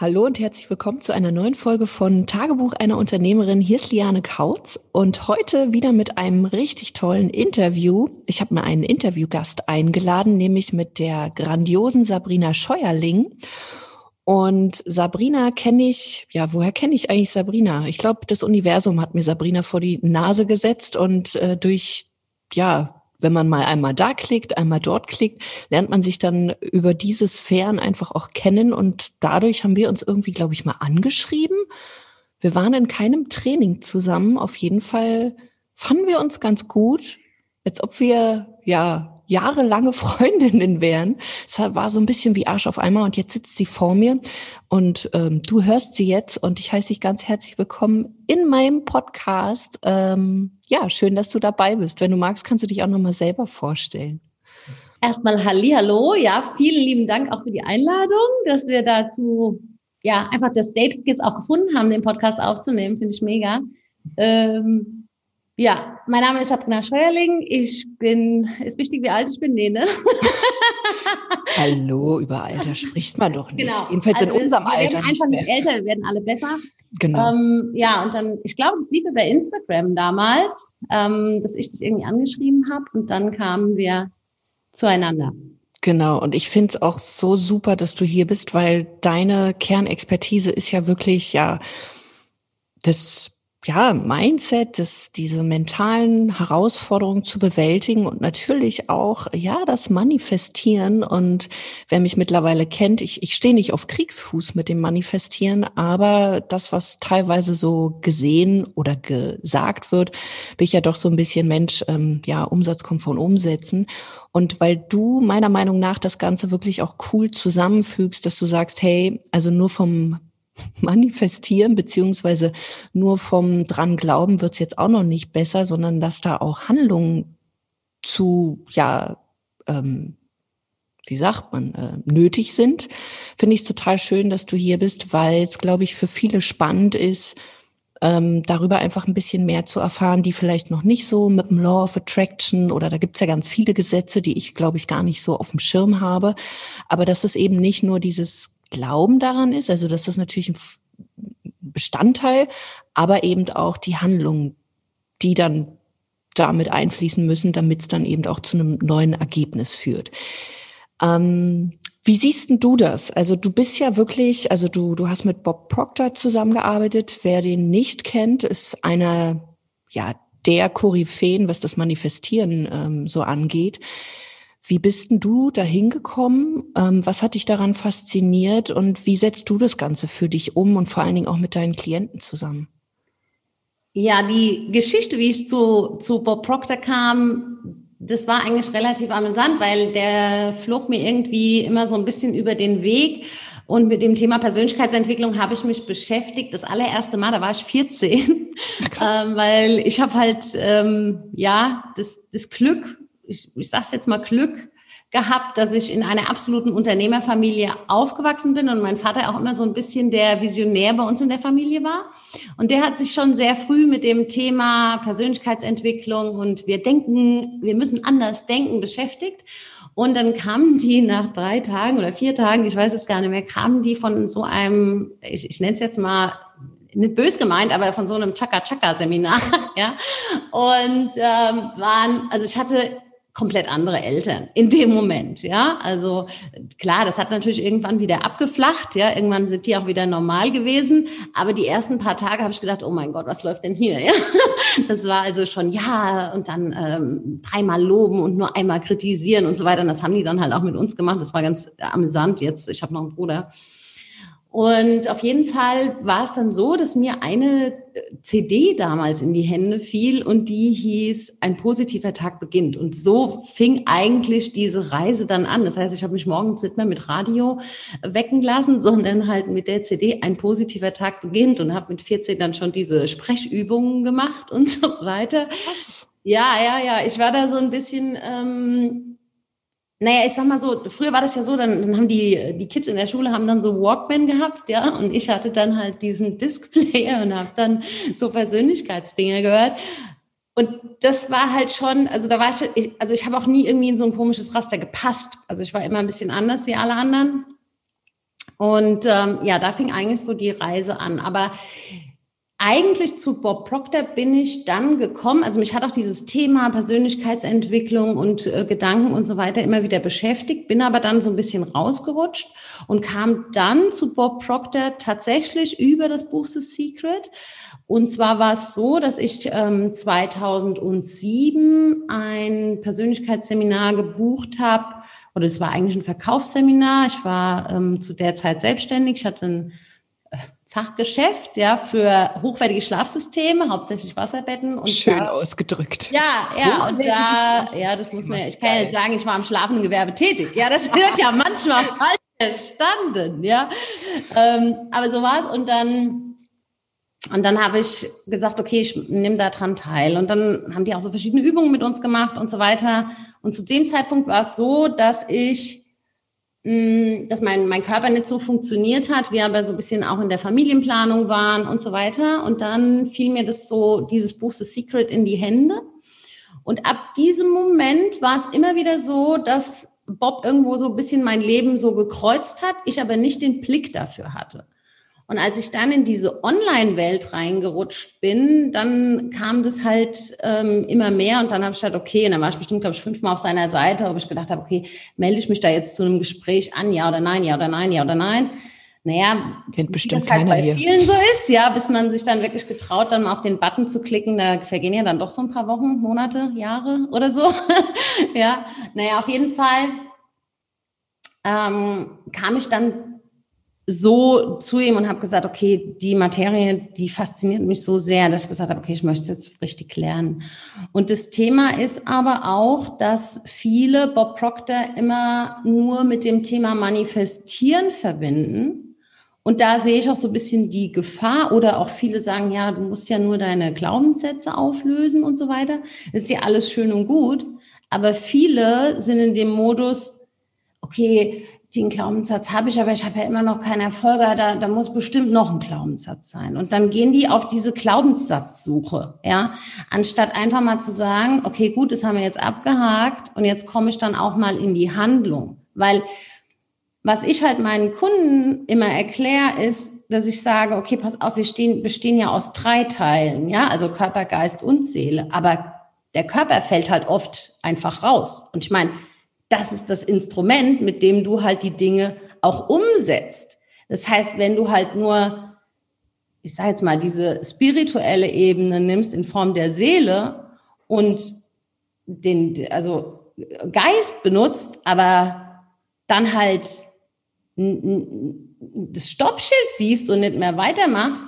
Hallo und herzlich willkommen zu einer neuen Folge von Tagebuch einer Unternehmerin. Hier ist Liane Kautz und heute wieder mit einem richtig tollen Interview. Ich habe mir einen Interviewgast eingeladen, nämlich mit der grandiosen Sabrina Scheuerling. Und Sabrina kenne ich, ja, woher kenne ich eigentlich Sabrina? Ich glaube, das Universum hat mir Sabrina vor die Nase gesetzt und äh, durch, ja, wenn man mal einmal da klickt, einmal dort klickt, lernt man sich dann über diese Sphären einfach auch kennen und dadurch haben wir uns irgendwie, glaube ich, mal angeschrieben. Wir waren in keinem Training zusammen. Auf jeden Fall fanden wir uns ganz gut, als ob wir ja jahrelange Freundinnen wären. Es war so ein bisschen wie Arsch auf einmal und jetzt sitzt sie vor mir und ähm, du hörst sie jetzt und ich heiße dich ganz herzlich willkommen in meinem Podcast. Ähm, ja, schön, dass du dabei bist. Wenn du magst, kannst du dich auch nochmal selber vorstellen. Erstmal Hallo, ja, vielen lieben Dank auch für die Einladung, dass wir dazu ja einfach das Date jetzt auch gefunden haben, den Podcast aufzunehmen, finde ich mega. Ähm, ja, mein Name ist Sabrina Scheuerling. Ich bin, ist wichtig, wie alt ich bin? Nee, ne? Hallo, über Alter spricht man doch nicht. Genau. Jedenfalls also in unserem wir Alter. Wir werden einfach nicht älter, wir werden alle besser. Genau. Ähm, ja, und dann, ich glaube, das lief bei Instagram damals, ähm, dass ich dich irgendwie angeschrieben habe und dann kamen wir zueinander. Genau, und ich finde es auch so super, dass du hier bist, weil deine Kernexpertise ist ja wirklich, ja, das ja, Mindset, das, diese mentalen Herausforderungen zu bewältigen und natürlich auch, ja, das Manifestieren. Und wer mich mittlerweile kennt, ich, ich stehe nicht auf Kriegsfuß mit dem Manifestieren, aber das, was teilweise so gesehen oder gesagt wird, bin ich ja doch so ein bisschen Mensch, ähm, ja, Umsatz kommt von Umsetzen. Und weil du meiner Meinung nach das Ganze wirklich auch cool zusammenfügst, dass du sagst, hey, also nur vom manifestieren, beziehungsweise nur vom dran glauben wird's jetzt auch noch nicht besser, sondern dass da auch Handlungen zu, ja, ähm, wie sagt man, äh, nötig sind, finde ich es total schön, dass du hier bist, weil es, glaube ich, für viele spannend ist, ähm, darüber einfach ein bisschen mehr zu erfahren, die vielleicht noch nicht so mit dem Law of Attraction oder da gibt's ja ganz viele Gesetze, die ich, glaube ich, gar nicht so auf dem Schirm habe. Aber dass es eben nicht nur dieses Glauben daran ist, also das ist natürlich ein Bestandteil, aber eben auch die Handlungen, die dann damit einfließen müssen, damit es dann eben auch zu einem neuen Ergebnis führt. Ähm, wie siehst denn du das? Also du bist ja wirklich, also du, du hast mit Bob Proctor zusammengearbeitet. Wer den nicht kennt, ist einer, ja, der Koryphäen, was das Manifestieren ähm, so angeht. Wie bist denn du dahin gekommen? Ähm, was hat dich daran fasziniert und wie setzt du das Ganze für dich um und vor allen Dingen auch mit deinen Klienten zusammen? Ja, die Geschichte, wie ich zu, zu Bob Proctor kam, das war eigentlich relativ amüsant, weil der flog mir irgendwie immer so ein bisschen über den Weg. Und mit dem Thema Persönlichkeitsentwicklung habe ich mich beschäftigt. Das allererste Mal, da war ich 14, ähm, weil ich habe halt ähm, ja das, das Glück ich, ich sage jetzt mal Glück gehabt, dass ich in einer absoluten Unternehmerfamilie aufgewachsen bin und mein Vater auch immer so ein bisschen der Visionär bei uns in der Familie war. Und der hat sich schon sehr früh mit dem Thema Persönlichkeitsentwicklung und wir denken, wir müssen anders denken beschäftigt. Und dann kamen die nach drei Tagen oder vier Tagen, ich weiß es gar nicht mehr, kamen die von so einem, ich, ich nenne es jetzt mal nicht bös gemeint, aber von so einem Chaka-Chaka-Seminar, ja. Und ähm, waren, also ich hatte komplett andere Eltern in dem Moment, ja. Also klar, das hat natürlich irgendwann wieder abgeflacht, ja. Irgendwann sind die auch wieder normal gewesen. Aber die ersten paar Tage habe ich gedacht, oh mein Gott, was läuft denn hier? Ja? Das war also schon ja und dann ähm, dreimal loben und nur einmal kritisieren und so weiter. Und das haben die dann halt auch mit uns gemacht. Das war ganz amüsant. Jetzt, ich habe noch einen Bruder. Und auf jeden Fall war es dann so, dass mir eine äh, CD damals in die Hände fiel und die hieß Ein positiver Tag beginnt. Und so fing eigentlich diese Reise dann an. Das heißt, ich habe mich morgens nicht mehr mit Radio wecken lassen, sondern halt mit der CD Ein positiver Tag beginnt und habe mit 14 dann schon diese Sprechübungen gemacht und so weiter. Was? Ja, ja, ja. Ich war da so ein bisschen ähm, naja, ich sag mal so, früher war das ja so, dann, dann haben die, die Kids in der Schule haben dann so Walkman gehabt, ja, und ich hatte dann halt diesen Displayer und habe dann so Persönlichkeitsdinge gehört. Und das war halt schon, also da war ich, also ich habe auch nie irgendwie in so ein komisches Raster gepasst. Also ich war immer ein bisschen anders wie alle anderen. Und ähm, ja, da fing eigentlich so die Reise an. Aber eigentlich zu Bob Proctor bin ich dann gekommen. Also mich hat auch dieses Thema Persönlichkeitsentwicklung und äh, Gedanken und so weiter immer wieder beschäftigt, bin aber dann so ein bisschen rausgerutscht und kam dann zu Bob Proctor tatsächlich über das Buch The Secret. Und zwar war es so, dass ich ähm, 2007 ein Persönlichkeitsseminar gebucht habe, oder es war eigentlich ein Verkaufsseminar. Ich war ähm, zu der Zeit selbstständig. Ich hatte ein Fachgeschäft, ja, für hochwertige Schlafsysteme, hauptsächlich Wasserbetten. Und Schön da, ausgedrückt. Ja, ja, und da, ja, das muss man, ich kann ja jetzt sagen, ich war im schlafenden Gewerbe tätig. Ja, das wird ja manchmal falsch verstanden, ja. Ähm, aber so war es und dann, und dann habe ich gesagt, okay, ich nehme da dran teil. Und dann haben die auch so verschiedene Übungen mit uns gemacht und so weiter. Und zu dem Zeitpunkt war es so, dass ich dass mein, mein Körper nicht so funktioniert hat, wir aber so ein bisschen auch in der Familienplanung waren und so weiter. Und dann fiel mir das so, dieses Buch The Secret in die Hände. Und ab diesem Moment war es immer wieder so, dass Bob irgendwo so ein bisschen mein Leben so gekreuzt hat, ich aber nicht den Blick dafür hatte. Und als ich dann in diese Online-Welt reingerutscht bin, dann kam das halt ähm, immer mehr und dann habe ich gedacht, okay, und dann war ich bestimmt, glaube ich, fünfmal auf seiner Seite, ob ich gedacht habe, okay, melde ich mich da jetzt zu einem Gespräch an, ja oder nein, ja oder nein, ja oder nein. Naja, Kennt bestimmt das halt bei hier. vielen so ist, ja, bis man sich dann wirklich getraut, dann mal auf den Button zu klicken, da vergehen ja dann doch so ein paar Wochen, Monate, Jahre oder so. ja, naja, auf jeden Fall ähm, kam ich dann so zu ihm und habe gesagt, okay, die Materie, die fasziniert mich so sehr, dass ich gesagt habe, okay, ich möchte jetzt richtig lernen. Und das Thema ist aber auch, dass viele Bob Proctor immer nur mit dem Thema Manifestieren verbinden. Und da sehe ich auch so ein bisschen die Gefahr oder auch viele sagen, ja, du musst ja nur deine Glaubenssätze auflösen und so weiter. Das ist ja alles schön und gut. Aber viele sind in dem Modus, okay, den Glaubenssatz habe ich, aber ich habe ja immer noch keinen Erfolg, da, da muss bestimmt noch ein Glaubenssatz sein. Und dann gehen die auf diese Glaubenssatzsuche, ja, anstatt einfach mal zu sagen, okay, gut, das haben wir jetzt abgehakt und jetzt komme ich dann auch mal in die Handlung. Weil was ich halt meinen Kunden immer erkläre, ist, dass ich sage, okay, pass auf, wir stehen, bestehen ja aus drei Teilen, ja, also Körper, Geist und Seele, aber der Körper fällt halt oft einfach raus. Und ich meine, das ist das Instrument, mit dem du halt die Dinge auch umsetzt. Das heißt, wenn du halt nur, ich sage jetzt mal, diese spirituelle Ebene nimmst in Form der Seele und den, also Geist benutzt, aber dann halt das Stoppschild siehst und nicht mehr weitermachst,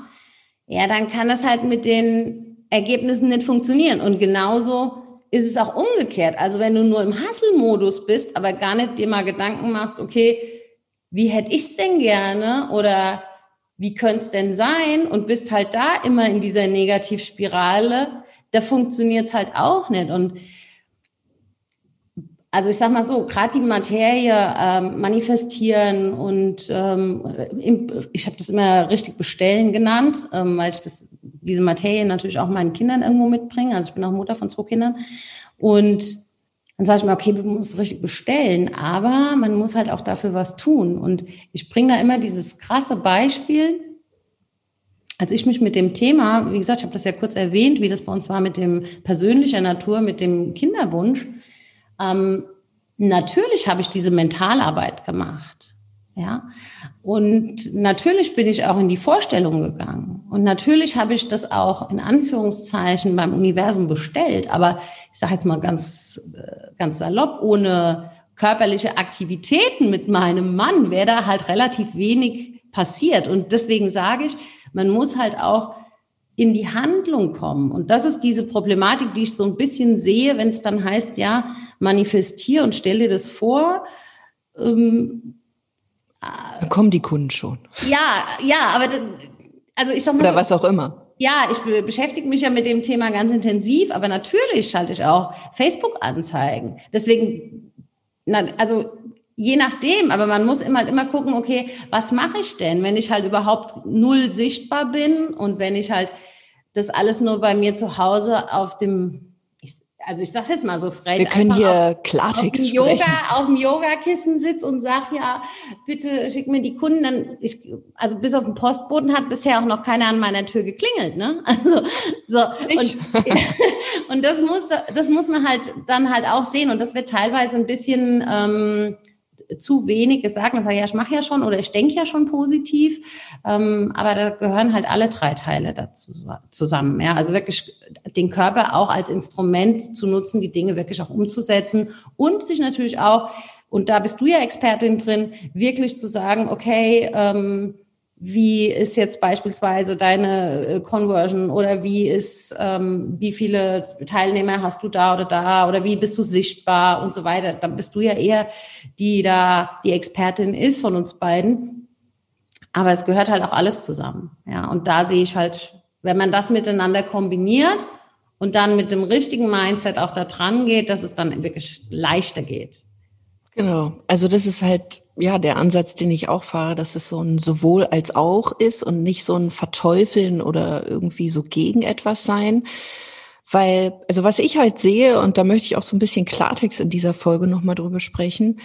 ja, dann kann das halt mit den Ergebnissen nicht funktionieren. Und genauso ist es auch umgekehrt. Also wenn du nur im Hustle-Modus bist, aber gar nicht dir mal Gedanken machst, okay, wie hätte ich es denn gerne oder wie könnte es denn sein und bist halt da immer in dieser Negativspirale, da funktioniert es halt auch nicht. Und also ich sag mal so, gerade die Materie ähm, manifestieren und ähm, ich habe das immer richtig bestellen genannt, ähm, weil ich das diese Materie natürlich auch meinen Kindern irgendwo mitbringen. Also ich bin auch Mutter von zwei Kindern. Und dann sage ich mir, okay, du musst richtig bestellen, aber man muss halt auch dafür was tun. Und ich bringe da immer dieses krasse Beispiel. Als ich mich mit dem Thema, wie gesagt, ich habe das ja kurz erwähnt, wie das bei uns war mit dem persönlicher Natur, mit dem Kinderwunsch. Ähm, natürlich habe ich diese Mentalarbeit gemacht. Ja, und natürlich bin ich auch in die Vorstellung gegangen. Und natürlich habe ich das auch in Anführungszeichen beim Universum bestellt. Aber ich sage jetzt mal ganz, äh, ganz salopp, ohne körperliche Aktivitäten mit meinem Mann wäre da halt relativ wenig passiert. Und deswegen sage ich, man muss halt auch in die Handlung kommen. Und das ist diese Problematik, die ich so ein bisschen sehe, wenn es dann heißt, ja, manifestier und stell dir das vor. Ähm, da kommen die Kunden schon. Ja, ja, aber also ich sag mal. Oder was auch immer. Ja, ich beschäftige mich ja mit dem Thema ganz intensiv, aber natürlich schalte ich auch Facebook-Anzeigen. Deswegen, na, also je nachdem, aber man muss immer, immer gucken, okay, was mache ich denn, wenn ich halt überhaupt null sichtbar bin und wenn ich halt das alles nur bei mir zu Hause auf dem also ich sag's jetzt mal so frech. Wir können hier auf, Klartext auf dem Yoga, sprechen. Auf dem Yogakissen sitzt und sagt, ja, bitte schick mir die Kunden. Dann ich, also bis auf den Postboten hat bisher auch noch keiner an meiner Tür geklingelt, ne? Also so und, und das muss das muss man halt dann halt auch sehen und das wird teilweise ein bisschen ähm, zu wenig gesagt. Man sagt, ja, ich mache ja schon oder ich denke ja schon positiv. Ähm, aber da gehören halt alle drei Teile dazu zusammen. Ja? Also wirklich den Körper auch als Instrument zu nutzen, die Dinge wirklich auch umzusetzen und sich natürlich auch, und da bist du ja Expertin drin, wirklich zu sagen, okay, ähm, wie ist jetzt beispielsweise deine äh, Conversion oder wie ist, ähm, wie viele Teilnehmer hast du da oder da oder wie bist du sichtbar und so weiter. Dann bist du ja eher die da die Expertin ist von uns beiden. Aber es gehört halt auch alles zusammen. Ja, und da sehe ich halt, wenn man das miteinander kombiniert und dann mit dem richtigen Mindset auch da dran geht, dass es dann wirklich leichter geht. Genau. Also das ist halt ja der Ansatz, den ich auch fahre, dass es so ein sowohl als auch ist und nicht so ein Verteufeln oder irgendwie so gegen etwas sein. Weil, also was ich halt sehe, und da möchte ich auch so ein bisschen Klartext in dieser Folge nochmal drüber sprechen,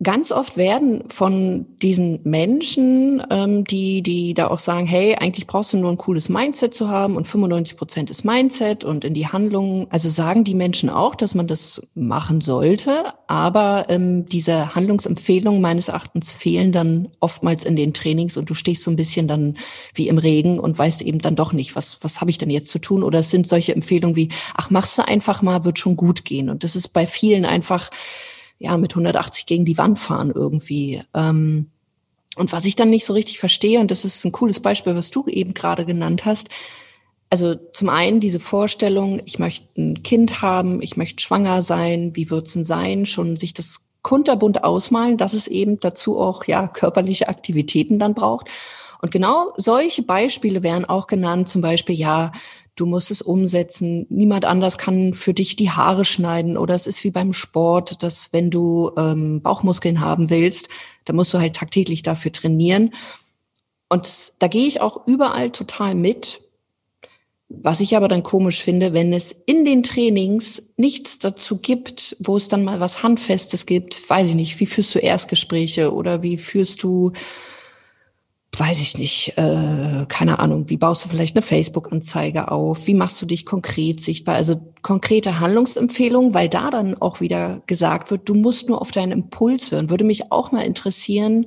Ganz oft werden von diesen Menschen, ähm, die, die da auch sagen, hey, eigentlich brauchst du nur ein cooles Mindset zu haben und 95 Prozent ist Mindset und in die Handlungen, also sagen die Menschen auch, dass man das machen sollte, aber ähm, diese Handlungsempfehlungen meines Erachtens fehlen dann oftmals in den Trainings und du stehst so ein bisschen dann wie im Regen und weißt eben dann doch nicht, was, was habe ich denn jetzt zu tun? Oder es sind solche Empfehlungen wie, ach, machst du einfach mal, wird schon gut gehen. Und das ist bei vielen einfach, ja, mit 180 gegen die Wand fahren irgendwie. Ähm, und was ich dann nicht so richtig verstehe, und das ist ein cooles Beispiel, was du eben gerade genannt hast, also zum einen diese Vorstellung, ich möchte ein Kind haben, ich möchte schwanger sein, wie wird's denn sein, schon sich das kunterbunt ausmalen, dass es eben dazu auch ja körperliche Aktivitäten dann braucht. Und genau solche Beispiele wären auch genannt, zum Beispiel, ja, du musst es umsetzen. Niemand anders kann für dich die Haare schneiden. Oder es ist wie beim Sport, dass wenn du ähm, Bauchmuskeln haben willst, dann musst du halt tagtäglich dafür trainieren. Und da gehe ich auch überall total mit. Was ich aber dann komisch finde, wenn es in den Trainings nichts dazu gibt, wo es dann mal was Handfestes gibt, weiß ich nicht, wie führst du Erstgespräche oder wie führst du weiß ich nicht, äh, keine Ahnung, wie baust du vielleicht eine Facebook-Anzeige auf? Wie machst du dich konkret sichtbar? Also konkrete Handlungsempfehlungen, weil da dann auch wieder gesagt wird, du musst nur auf deinen Impuls hören. Würde mich auch mal interessieren,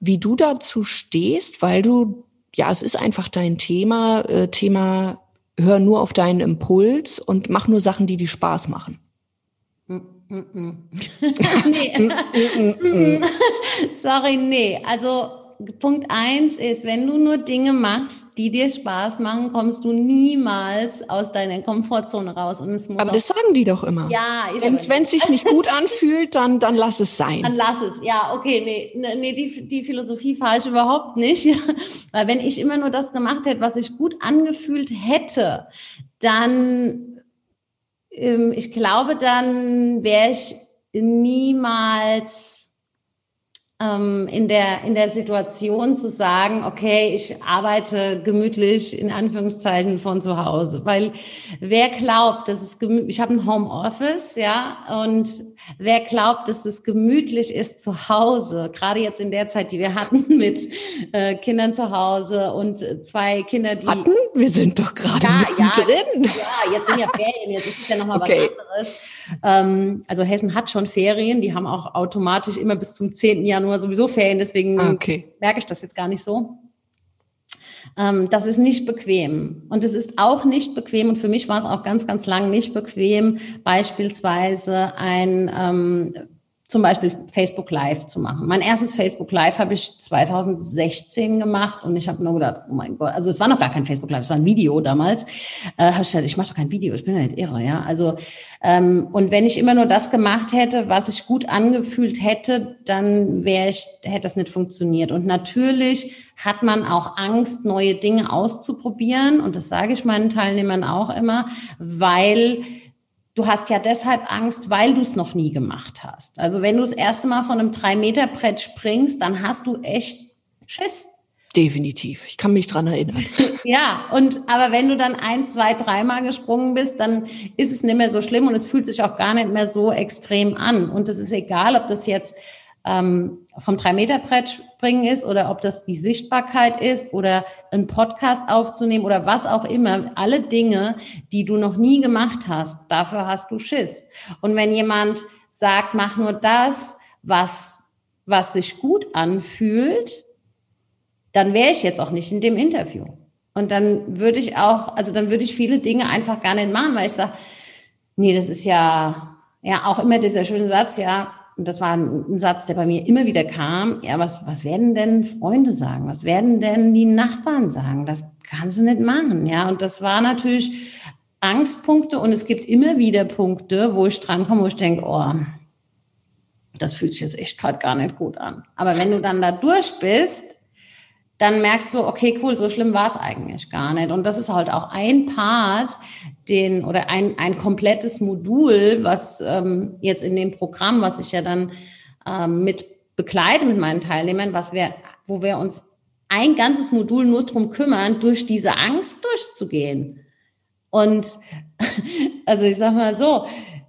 wie du dazu stehst, weil du, ja, es ist einfach dein Thema, äh, Thema, hör nur auf deinen Impuls und mach nur Sachen, die dir Spaß machen. Mm, mm, mm. nee. Sorry, nee. Also Punkt eins ist, wenn du nur Dinge machst, die dir Spaß machen, kommst du niemals aus deiner Komfortzone raus. Und es muss Aber das sagen die doch immer. Ja, ich wenn es sich nicht gut anfühlt, dann, dann lass es sein. Dann lass es. Ja, okay, nee, nee nee die, die Philosophie fahre ich überhaupt nicht. Weil wenn ich immer nur das gemacht hätte, was sich gut angefühlt hätte, dann, ähm, ich glaube, dann wäre ich niemals ähm, in, der, in der Situation zu sagen, okay, ich arbeite gemütlich in Anführungszeichen von zu Hause. Weil wer glaubt, dass es gemütlich, ich habe ein Homeoffice, ja, und wer glaubt, dass es gemütlich ist zu Hause, gerade jetzt in der Zeit, die wir hatten mit äh, Kindern zu Hause und zwei Kinder, die. Hatten? Wir sind doch gerade ja, ja, drin. Ja, jetzt sind ja Ferien, jetzt ist ja nochmal okay. was anderes. Ähm, also Hessen hat schon Ferien, die haben auch automatisch immer bis zum 10. Januar sowieso Ferien, deswegen ah, okay. merke ich das jetzt gar nicht so. Ähm, das ist nicht bequem. Und es ist auch nicht bequem, und für mich war es auch ganz, ganz lang nicht bequem, beispielsweise ein ähm, zum Beispiel Facebook Live zu machen. Mein erstes Facebook Live habe ich 2016 gemacht und ich habe nur gedacht, oh mein Gott, also es war noch gar kein Facebook Live, es war ein Video damals. Äh, habe ich gedacht, ich mache doch kein Video, ich bin ja nicht irre, ja. Also ähm, und wenn ich immer nur das gemacht hätte, was ich gut angefühlt hätte, dann wäre ich hätte das nicht funktioniert. Und natürlich hat man auch Angst, neue Dinge auszuprobieren und das sage ich meinen Teilnehmern auch immer, weil Du hast ja deshalb Angst, weil du es noch nie gemacht hast. Also wenn du das erste Mal von einem drei Meter Brett springst, dann hast du echt Schiss. Definitiv. Ich kann mich dran erinnern. ja, und aber wenn du dann ein, zwei, dreimal gesprungen bist, dann ist es nicht mehr so schlimm und es fühlt sich auch gar nicht mehr so extrem an. Und es ist egal, ob das jetzt ähm, vom Drei-Meter-Brett springen ist oder ob das die Sichtbarkeit ist oder ein Podcast aufzunehmen oder was auch immer. Alle Dinge, die du noch nie gemacht hast, dafür hast du Schiss. Und wenn jemand sagt, mach nur das, was, was sich gut anfühlt, dann wäre ich jetzt auch nicht in dem Interview. Und dann würde ich auch, also dann würde ich viele Dinge einfach gar nicht machen, weil ich sage, nee, das ist ja, ja auch immer dieser schöne Satz, ja, das war ein, Satz, der bei mir immer wieder kam, ja, was, was werden denn Freunde sagen? Was werden denn die Nachbarn sagen? Das kannst du nicht machen, ja. Und das war natürlich Angstpunkte und es gibt immer wieder Punkte, wo ich drankomme, wo ich denke, oh, das fühlt sich jetzt echt gerade gar nicht gut an. Aber wenn du dann da durch bist, dann merkst du, okay, cool, so schlimm war es eigentlich gar nicht. Und das ist halt auch ein Part, den oder ein, ein komplettes Modul, was ähm, jetzt in dem Programm, was ich ja dann ähm, mit begleite mit meinen Teilnehmern, was wir, wo wir uns ein ganzes Modul nur drum kümmern, durch diese Angst durchzugehen. Und also ich sag mal so,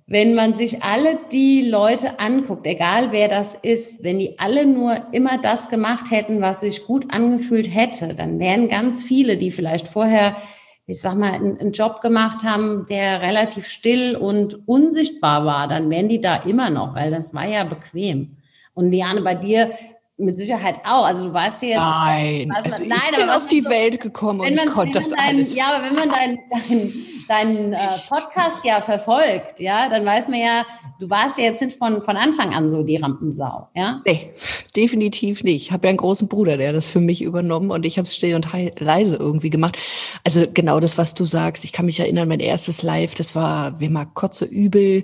wenn man sich alle die Leute anguckt, egal wer das ist, wenn die alle nur immer das gemacht hätten, was sich gut angefühlt hätte, dann wären ganz viele, die vielleicht vorher, ich sag mal, einen, Job gemacht haben, der relativ still und unsichtbar war, dann wären die da immer noch, weil das war ja bequem. Und Liane, bei dir mit Sicherheit auch. Also du weißt ja jetzt. Nein, also, nein, ich bin auf die so, Welt gekommen und ich konnte das dein, alles. Ja, aber wenn man deinen dein, dein, äh, Podcast ja verfolgt, ja, dann weiß man ja, du warst ja jetzt nicht von, von Anfang an so die Rampensau, ja? Nee, definitiv nicht. Ich habe ja einen großen Bruder, der das für mich übernommen und ich habe es still und leise irgendwie gemacht. Also genau das, was du sagst. Ich kann mich erinnern, mein erstes Live, das war, wie mal kotze übel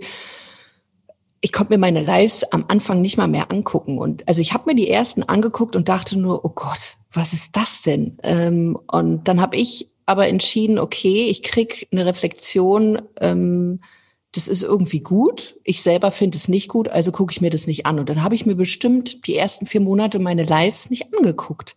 ich konnte mir meine Lives am Anfang nicht mal mehr angucken. Und also ich habe mir die ersten angeguckt und dachte nur, oh Gott, was ist das denn? Ähm, und dann habe ich aber entschieden, okay, ich krieg eine Reflexion, ähm, das ist irgendwie gut. Ich selber finde es nicht gut, also gucke ich mir das nicht an. Und dann habe ich mir bestimmt die ersten vier Monate meine Lives nicht angeguckt.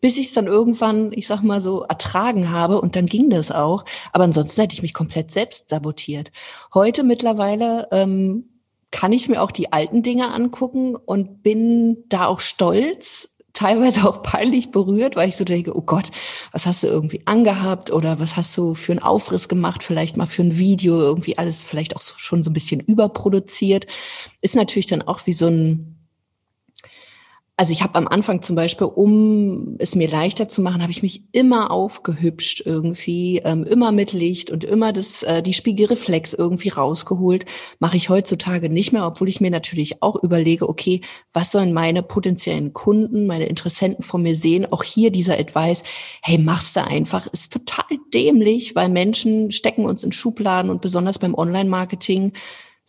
Bis ich es dann irgendwann, ich sag mal so, ertragen habe und dann ging das auch. Aber ansonsten hätte ich mich komplett selbst sabotiert. Heute mittlerweile ähm, kann ich mir auch die alten Dinge angucken und bin da auch stolz, teilweise auch peinlich berührt, weil ich so denke, oh Gott, was hast du irgendwie angehabt oder was hast du für einen Aufriss gemacht, vielleicht mal für ein Video, irgendwie alles vielleicht auch schon so ein bisschen überproduziert. Ist natürlich dann auch wie so ein also ich habe am Anfang zum Beispiel, um es mir leichter zu machen, habe ich mich immer aufgehübscht irgendwie, ähm, immer mit Licht und immer das, äh, die Spiegelreflex irgendwie rausgeholt. Mache ich heutzutage nicht mehr, obwohl ich mir natürlich auch überlege, okay, was sollen meine potenziellen Kunden, meine Interessenten von mir sehen? Auch hier dieser Advice, hey, machst du einfach, ist total dämlich, weil Menschen stecken uns in Schubladen und besonders beim Online-Marketing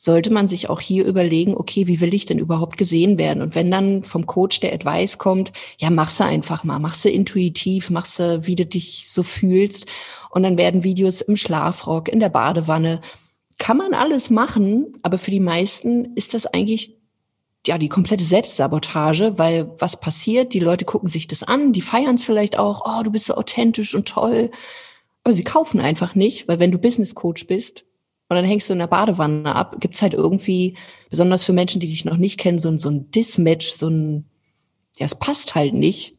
sollte man sich auch hier überlegen, okay, wie will ich denn überhaupt gesehen werden? Und wenn dann vom Coach der Advice kommt, ja, mach's einfach mal, mach's intuitiv, mach's wie du dich so fühlst. Und dann werden Videos im Schlafrock, in der Badewanne. Kann man alles machen, aber für die meisten ist das eigentlich ja die komplette Selbstsabotage, weil was passiert? Die Leute gucken sich das an, die feiern es vielleicht auch, oh, du bist so authentisch und toll. Aber sie kaufen einfach nicht, weil wenn du Business Coach bist, und dann hängst du in der Badewanne ab, gibt's halt irgendwie, besonders für Menschen, die dich noch nicht kennen, so, ein so ein Dismatch, so ein, ja, es passt halt nicht.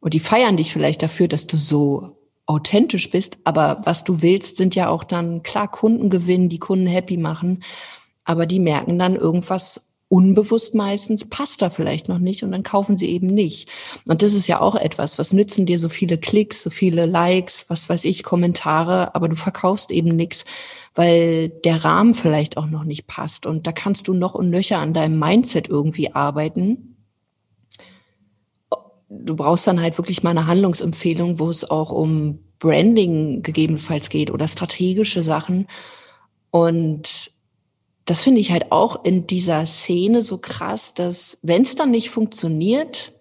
Und die feiern dich vielleicht dafür, dass du so authentisch bist, aber was du willst, sind ja auch dann klar Kunden gewinnen, die Kunden happy machen, aber die merken dann irgendwas unbewusst meistens, passt da vielleicht noch nicht und dann kaufen sie eben nicht. Und das ist ja auch etwas, was nützen dir so viele Klicks, so viele Likes, was weiß ich, Kommentare, aber du verkaufst eben nichts, weil der Rahmen vielleicht auch noch nicht passt. Und da kannst du noch und nöcher an deinem Mindset irgendwie arbeiten. Du brauchst dann halt wirklich mal eine Handlungsempfehlung, wo es auch um Branding gegebenenfalls geht oder strategische Sachen. Und das finde ich halt auch in dieser Szene so krass, dass wenn es dann nicht funktioniert,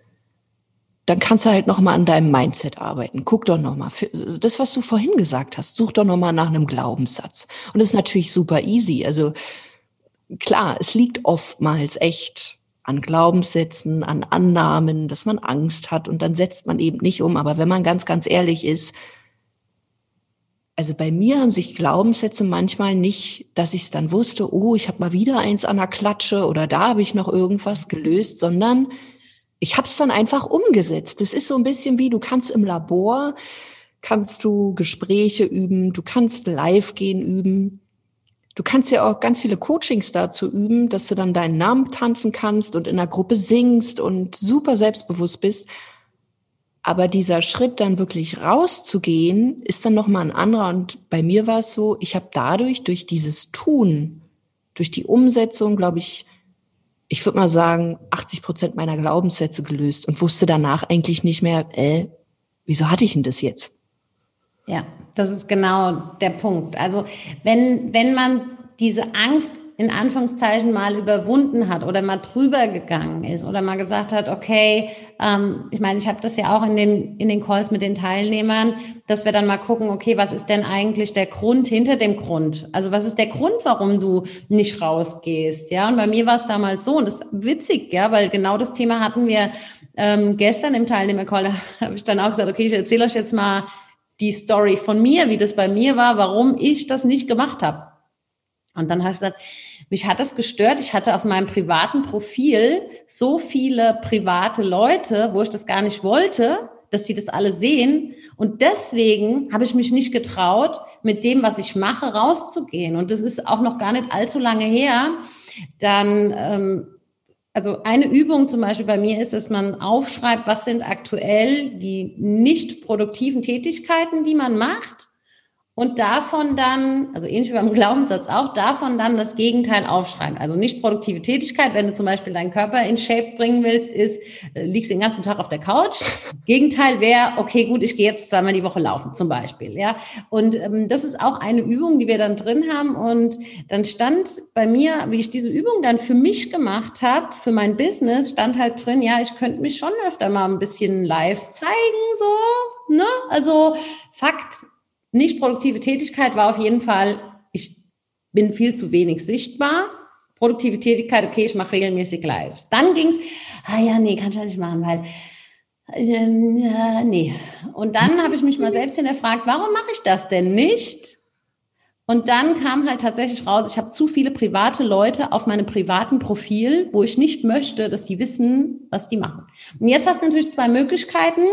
dann kannst du halt noch mal an deinem Mindset arbeiten. Guck doch noch mal das, was du vorhin gesagt hast. Such doch noch mal nach einem Glaubenssatz. Und das ist natürlich super easy. Also klar, es liegt oftmals echt an Glaubenssätzen, an Annahmen, dass man Angst hat und dann setzt man eben nicht um. Aber wenn man ganz, ganz ehrlich ist, also bei mir haben sich Glaubenssätze manchmal nicht, dass ich es dann wusste, oh, ich habe mal wieder eins an der Klatsche oder da habe ich noch irgendwas gelöst, sondern ich habe es dann einfach umgesetzt. Das ist so ein bisschen wie, du kannst im Labor, kannst du Gespräche üben, du kannst live gehen üben. Du kannst ja auch ganz viele Coachings dazu üben, dass du dann deinen Namen tanzen kannst und in einer Gruppe singst und super selbstbewusst bist. Aber dieser Schritt dann wirklich rauszugehen, ist dann nochmal ein anderer. Und bei mir war es so, ich habe dadurch, durch dieses Tun, durch die Umsetzung, glaube ich, ich würde mal sagen, 80 Prozent meiner Glaubenssätze gelöst und wusste danach eigentlich nicht mehr, äh, wieso hatte ich denn das jetzt? Ja, das ist genau der Punkt. Also wenn, wenn man diese Angst in Anführungszeichen mal überwunden hat oder mal drüber gegangen ist oder mal gesagt hat, okay, ähm, ich meine, ich habe das ja auch in den, in den Calls mit den Teilnehmern, dass wir dann mal gucken, okay, was ist denn eigentlich der Grund hinter dem Grund? Also was ist der Grund, warum du nicht rausgehst? Ja, und bei mir war es damals so und das ist witzig, ja, weil genau das Thema hatten wir ähm, gestern im Teilnehmercall, da habe ich dann auch gesagt, okay, ich erzähle euch jetzt mal die Story von mir, wie das bei mir war, warum ich das nicht gemacht habe. Und dann habe ich gesagt, mich hat das gestört. Ich hatte auf meinem privaten Profil so viele private Leute, wo ich das gar nicht wollte, dass sie das alle sehen. Und deswegen habe ich mich nicht getraut, mit dem, was ich mache, rauszugehen. Und das ist auch noch gar nicht allzu lange her. Dann, ähm, also eine Übung zum Beispiel bei mir ist, dass man aufschreibt, was sind aktuell die nicht produktiven Tätigkeiten, die man macht und davon dann, also ähnlich wie beim Glaubenssatz auch, davon dann das Gegenteil aufschreiben. Also nicht produktive Tätigkeit, wenn du zum Beispiel deinen Körper in Shape bringen willst, ist, äh, liegst den ganzen Tag auf der Couch. Gegenteil wäre, okay, gut, ich gehe jetzt zweimal die Woche laufen, zum Beispiel. Ja, und ähm, das ist auch eine Übung, die wir dann drin haben. Und dann stand bei mir, wie ich diese Übung dann für mich gemacht habe, für mein Business, stand halt drin, ja, ich könnte mich schon öfter mal ein bisschen live zeigen, so. Ne? Also Fakt, nicht produktive Tätigkeit war auf jeden Fall, ich bin viel zu wenig sichtbar. Produktive Tätigkeit, okay, ich mache regelmäßig Lives. Dann ging es, ah ja, nee, kann ich ja nicht machen, weil, äh, nee. Und dann habe ich mich mal selbst hinterfragt, warum mache ich das denn nicht? Und dann kam halt tatsächlich raus, ich habe zu viele private Leute auf meinem privaten Profil, wo ich nicht möchte, dass die wissen, was die machen. Und jetzt hast du natürlich zwei Möglichkeiten.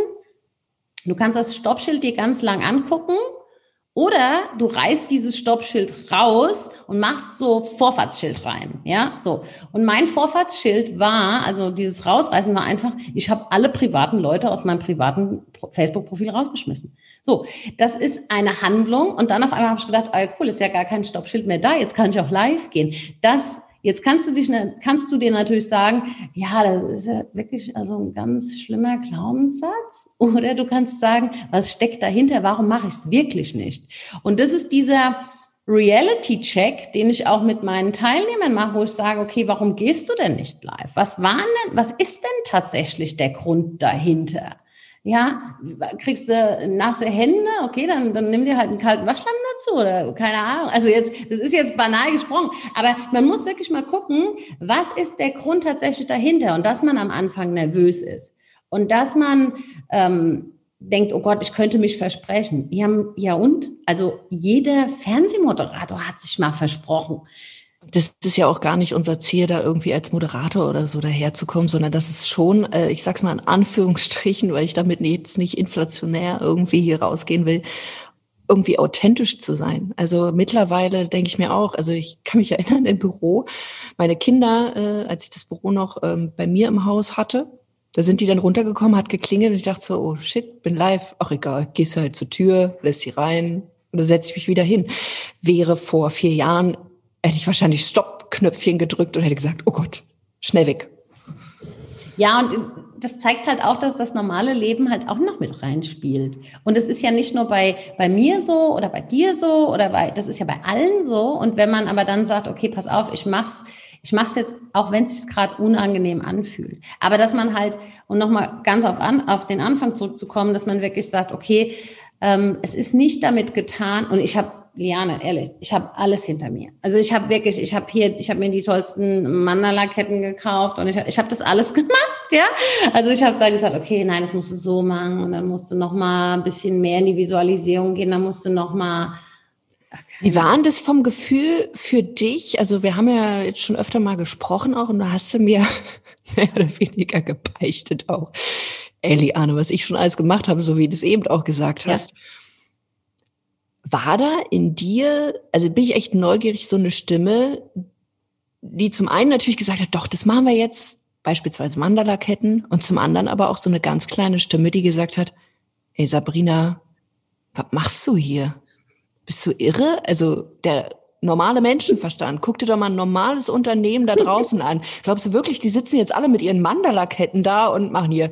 Du kannst das Stoppschild dir ganz lang angucken oder du reißt dieses Stoppschild raus und machst so Vorfahrtsschild rein. Ja, so. Und mein Vorfahrtsschild war, also dieses Rausreißen war einfach, ich habe alle privaten Leute aus meinem privaten Facebook-Profil rausgeschmissen. So, das ist eine Handlung. Und dann auf einmal habe ich gedacht, oh, cool, ist ja gar kein Stoppschild mehr da. Jetzt kann ich auch live gehen. Das Jetzt kannst du dich, kannst du dir natürlich sagen, ja, das ist ja wirklich also ein ganz schlimmer Glaubenssatz. Oder du kannst sagen, was steckt dahinter? Warum mache ich es wirklich nicht? Und das ist dieser Reality-Check, den ich auch mit meinen Teilnehmern mache, wo ich sage, okay, warum gehst du denn nicht live? Was war denn, was ist denn tatsächlich der Grund dahinter? Ja, kriegst du nasse Hände, okay, dann, dann nimm dir halt einen kalten Waschlamm dazu oder keine Ahnung. Also jetzt, das ist jetzt banal gesprochen, aber man muss wirklich mal gucken, was ist der Grund tatsächlich dahinter und dass man am Anfang nervös ist und dass man ähm, denkt, oh Gott, ich könnte mich versprechen. Ja, ja und? Also jeder Fernsehmoderator hat sich mal versprochen. Das ist ja auch gar nicht unser Ziel, da irgendwie als Moderator oder so daherzukommen, sondern das ist schon, äh, ich sag's mal in Anführungsstrichen, weil ich damit jetzt nicht inflationär irgendwie hier rausgehen will, irgendwie authentisch zu sein. Also mittlerweile denke ich mir auch, also ich kann mich erinnern im Büro, meine Kinder, äh, als ich das Büro noch ähm, bei mir im Haus hatte, da sind die dann runtergekommen, hat geklingelt und ich dachte so, oh shit, bin live. Ach egal, gehst halt zur Tür, lässt sie rein, oder setze ich mich wieder hin. Wäre vor vier Jahren hätte ich wahrscheinlich Stopp-Knöpfchen gedrückt und hätte gesagt, oh Gott, schnell weg. Ja, und das zeigt halt auch, dass das normale Leben halt auch noch mit reinspielt. Und es ist ja nicht nur bei, bei mir so oder bei dir so oder bei, das ist ja bei allen so. Und wenn man aber dann sagt, okay, pass auf, ich mach's, ich mach's jetzt, auch wenn es sich gerade unangenehm anfühlt. Aber dass man halt, und nochmal ganz auf, an, auf den Anfang zurückzukommen, dass man wirklich sagt, okay, ähm, es ist nicht damit getan, und ich habe Liane, ehrlich, ich habe alles hinter mir. Also ich habe wirklich, ich habe hier, ich habe mir die tollsten Mandala-Ketten gekauft und ich, ich habe das alles gemacht, ja. Also ich habe da gesagt, okay, nein, das musst du so machen und dann musst du noch mal ein bisschen mehr in die Visualisierung gehen, dann musst du noch mal wie war denn das vom Gefühl für dich? Also wir haben ja jetzt schon öfter mal gesprochen auch und da hast du mir mehr oder weniger gebeichtet auch. Ellie, Arne, was ich schon alles gemacht habe, so wie du es eben auch gesagt hast. Ja. War da in dir, also bin ich echt neugierig, so eine Stimme, die zum einen natürlich gesagt hat, doch, das machen wir jetzt, beispielsweise Mandala-Ketten, und zum anderen aber auch so eine ganz kleine Stimme, die gesagt hat, ey Sabrina, was machst du hier? Bist du irre? Also der normale Menschenverstand. Guck dir doch mal ein normales Unternehmen da draußen an. Glaubst du wirklich, die sitzen jetzt alle mit ihren Mandala-Ketten da und machen hier,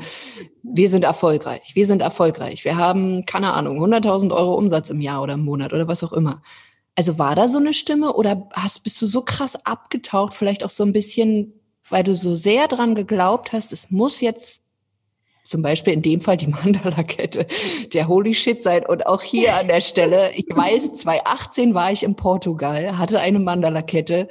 wir sind erfolgreich, wir sind erfolgreich, wir haben, keine Ahnung, 100.000 Euro Umsatz im Jahr oder im Monat oder was auch immer. Also war da so eine Stimme oder hast, bist du so krass abgetaucht, vielleicht auch so ein bisschen, weil du so sehr dran geglaubt hast, es muss jetzt zum Beispiel in dem Fall die Mandala-Kette, der Holy Shit sein. Und auch hier an der Stelle, ich weiß, 2018 war ich in Portugal, hatte eine Mandala-Kette,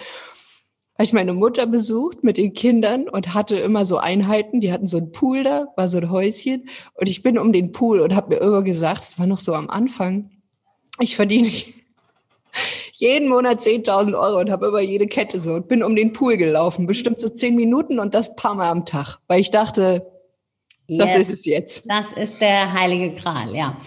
habe ich meine Mutter besucht mit den Kindern und hatte immer so Einheiten, die hatten so ein Pool da, war so ein Häuschen. Und ich bin um den Pool und habe mir immer gesagt, es war noch so am Anfang, ich verdiene jeden Monat 10.000 Euro und habe immer jede Kette so und bin um den Pool gelaufen, bestimmt so zehn Minuten und das paar Mal am Tag, weil ich dachte, das ist es jetzt. Das ist der heilige Gral, ja.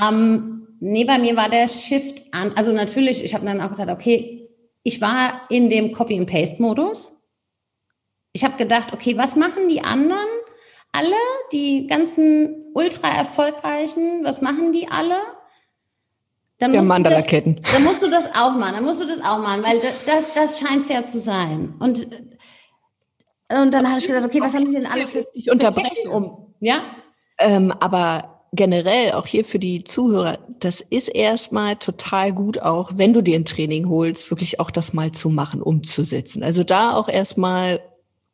Ähm, nee, bei mir war der Shift an. Also natürlich, ich habe dann auch gesagt, okay, ich war in dem Copy-and-Paste-Modus. Ich habe gedacht, okay, was machen die anderen? Alle, die ganzen ultra erfolgreichen, was machen die alle? Dann ja, Mandala-Ketten. Dann musst du das auch machen, dann musst du das auch machen, weil das, das scheint es ja zu sein. Und, und dann habe ich gedacht, okay, was haben die denn alle für, ich unterbrechen um? Ja. Ähm, aber generell auch hier für die Zuhörer, das ist erstmal total gut auch, wenn du dir ein Training holst, wirklich auch das mal zu machen, umzusetzen. Also da auch erstmal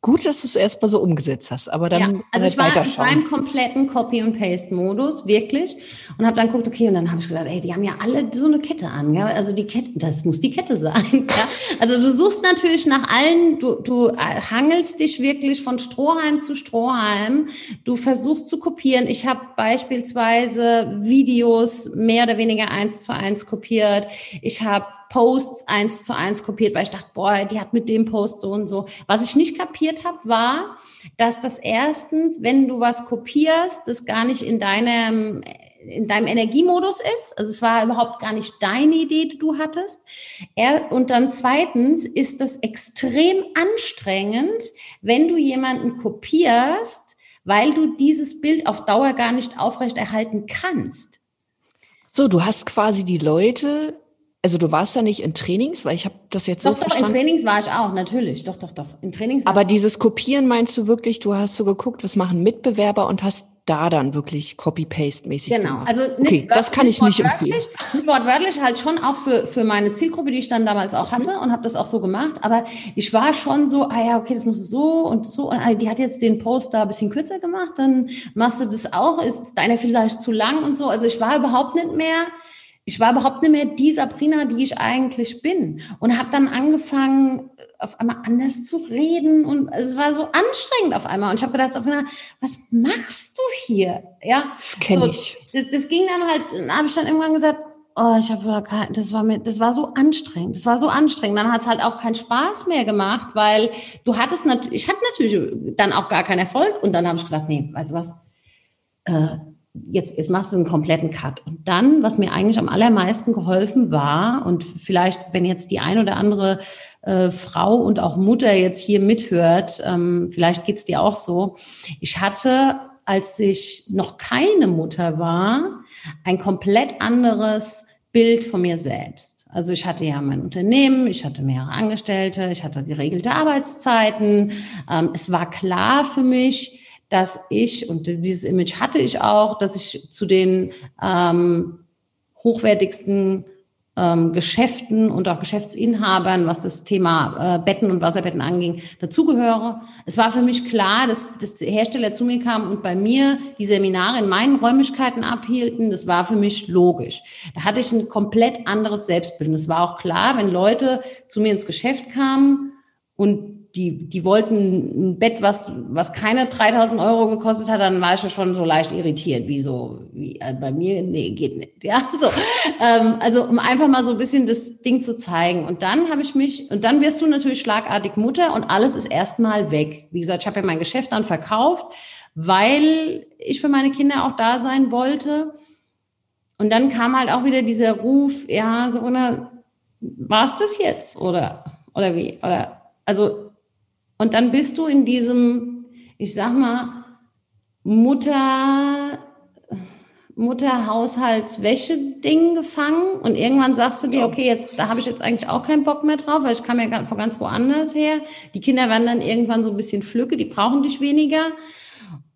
Gut, dass du es erstmal so umgesetzt hast, aber dann. Ja, also ich war, ich war im kompletten Copy- und Paste-Modus, wirklich. Und habe dann geguckt, okay, und dann habe ich gedacht, ey, die haben ja alle so eine Kette an. Ja? Also die Kette, das muss die Kette sein. Ja? Also du suchst natürlich nach allen, du, du hangelst dich wirklich von Strohhalm zu Strohhalm. Du versuchst zu kopieren. Ich habe beispielsweise Videos mehr oder weniger eins zu eins kopiert. Ich habe Posts eins zu eins kopiert, weil ich dachte, boah, die hat mit dem Post so und so. Was ich nicht kapiert habe, war, dass das erstens, wenn du was kopierst, das gar nicht in deinem in deinem Energiemodus ist. Also es war überhaupt gar nicht deine Idee, die du hattest. Und dann zweitens ist das extrem anstrengend, wenn du jemanden kopierst, weil du dieses Bild auf Dauer gar nicht aufrechterhalten kannst. So, du hast quasi die Leute also du warst da nicht in Trainings, weil ich habe das jetzt doch, so doch, verstanden. Doch, in Trainings war ich auch, natürlich. Doch, doch, doch. In Trainings. Aber dieses Kopieren meinst du wirklich, du hast so geguckt, was machen Mitbewerber und hast da dann wirklich Copy-Paste-mäßig genau. gemacht. Also okay, das kann ich nicht empfehlen. Wortwörtlich halt schon auch für, für meine Zielgruppe, die ich dann damals auch hatte mhm. und habe das auch so gemacht. Aber ich war schon so, ah ja, okay, das muss so und so. Und ah, die hat jetzt den Post da ein bisschen kürzer gemacht, dann machst du das auch. Ist deine vielleicht zu lang und so. Also ich war überhaupt nicht mehr ich war überhaupt nicht mehr die Sabrina, die ich eigentlich bin. Und habe dann angefangen, auf einmal anders zu reden. Und es war so anstrengend auf einmal. Und ich habe gedacht, Sabrina, was machst du hier? Ja, das kenne so, ich. Das, das, ging dann halt, dann habe ich dann irgendwann gesagt, oh, ich habe das war mir, das war so anstrengend. Das war so anstrengend. Dann hat es halt auch keinen Spaß mehr gemacht, weil du hattest natürlich, ich hatte natürlich dann auch gar keinen Erfolg. Und dann habe ich gedacht, nee, weißt du was? Äh, jetzt, jetzt machst du einen kompletten Cut. Und dann, was mir eigentlich am allermeisten geholfen war, und vielleicht, wenn jetzt die ein oder andere äh, Frau und auch Mutter jetzt hier mithört, ähm, vielleicht geht's dir auch so. Ich hatte, als ich noch keine Mutter war, ein komplett anderes Bild von mir selbst. Also ich hatte ja mein Unternehmen, ich hatte mehrere Angestellte, ich hatte geregelte Arbeitszeiten. Ähm, es war klar für mich, dass ich, und dieses Image hatte ich auch, dass ich zu den ähm, hochwertigsten ähm, Geschäften und auch Geschäftsinhabern, was das Thema äh, Betten und Wasserbetten anging, dazugehöre. Es war für mich klar, dass, dass Hersteller zu mir kamen und bei mir die Seminare in meinen Räumlichkeiten abhielten. Das war für mich logisch. Da hatte ich ein komplett anderes Selbstbild. Es war auch klar, wenn Leute zu mir ins Geschäft kamen und die, die wollten ein Bett, was, was keine 3000 Euro gekostet hat, dann war ich schon so leicht irritiert. Wie, äh, bei mir? Nee, geht nicht. Ja, so. Ähm, also, um einfach mal so ein bisschen das Ding zu zeigen. Und dann habe ich mich, und dann wirst du natürlich schlagartig Mutter und alles ist erstmal weg. Wie gesagt, ich habe ja mein Geschäft dann verkauft, weil ich für meine Kinder auch da sein wollte. Und dann kam halt auch wieder dieser Ruf, ja, so, war es das jetzt? Oder, oder wie? Oder, also, und dann bist du in diesem, ich sag mal, Mutter, Mutterhaushaltswäsche-Ding gefangen und irgendwann sagst du dir, okay, jetzt, da habe ich jetzt eigentlich auch keinen Bock mehr drauf, weil ich kam ja von ganz woanders her. Die Kinder werden dann irgendwann so ein bisschen flücke, die brauchen dich weniger.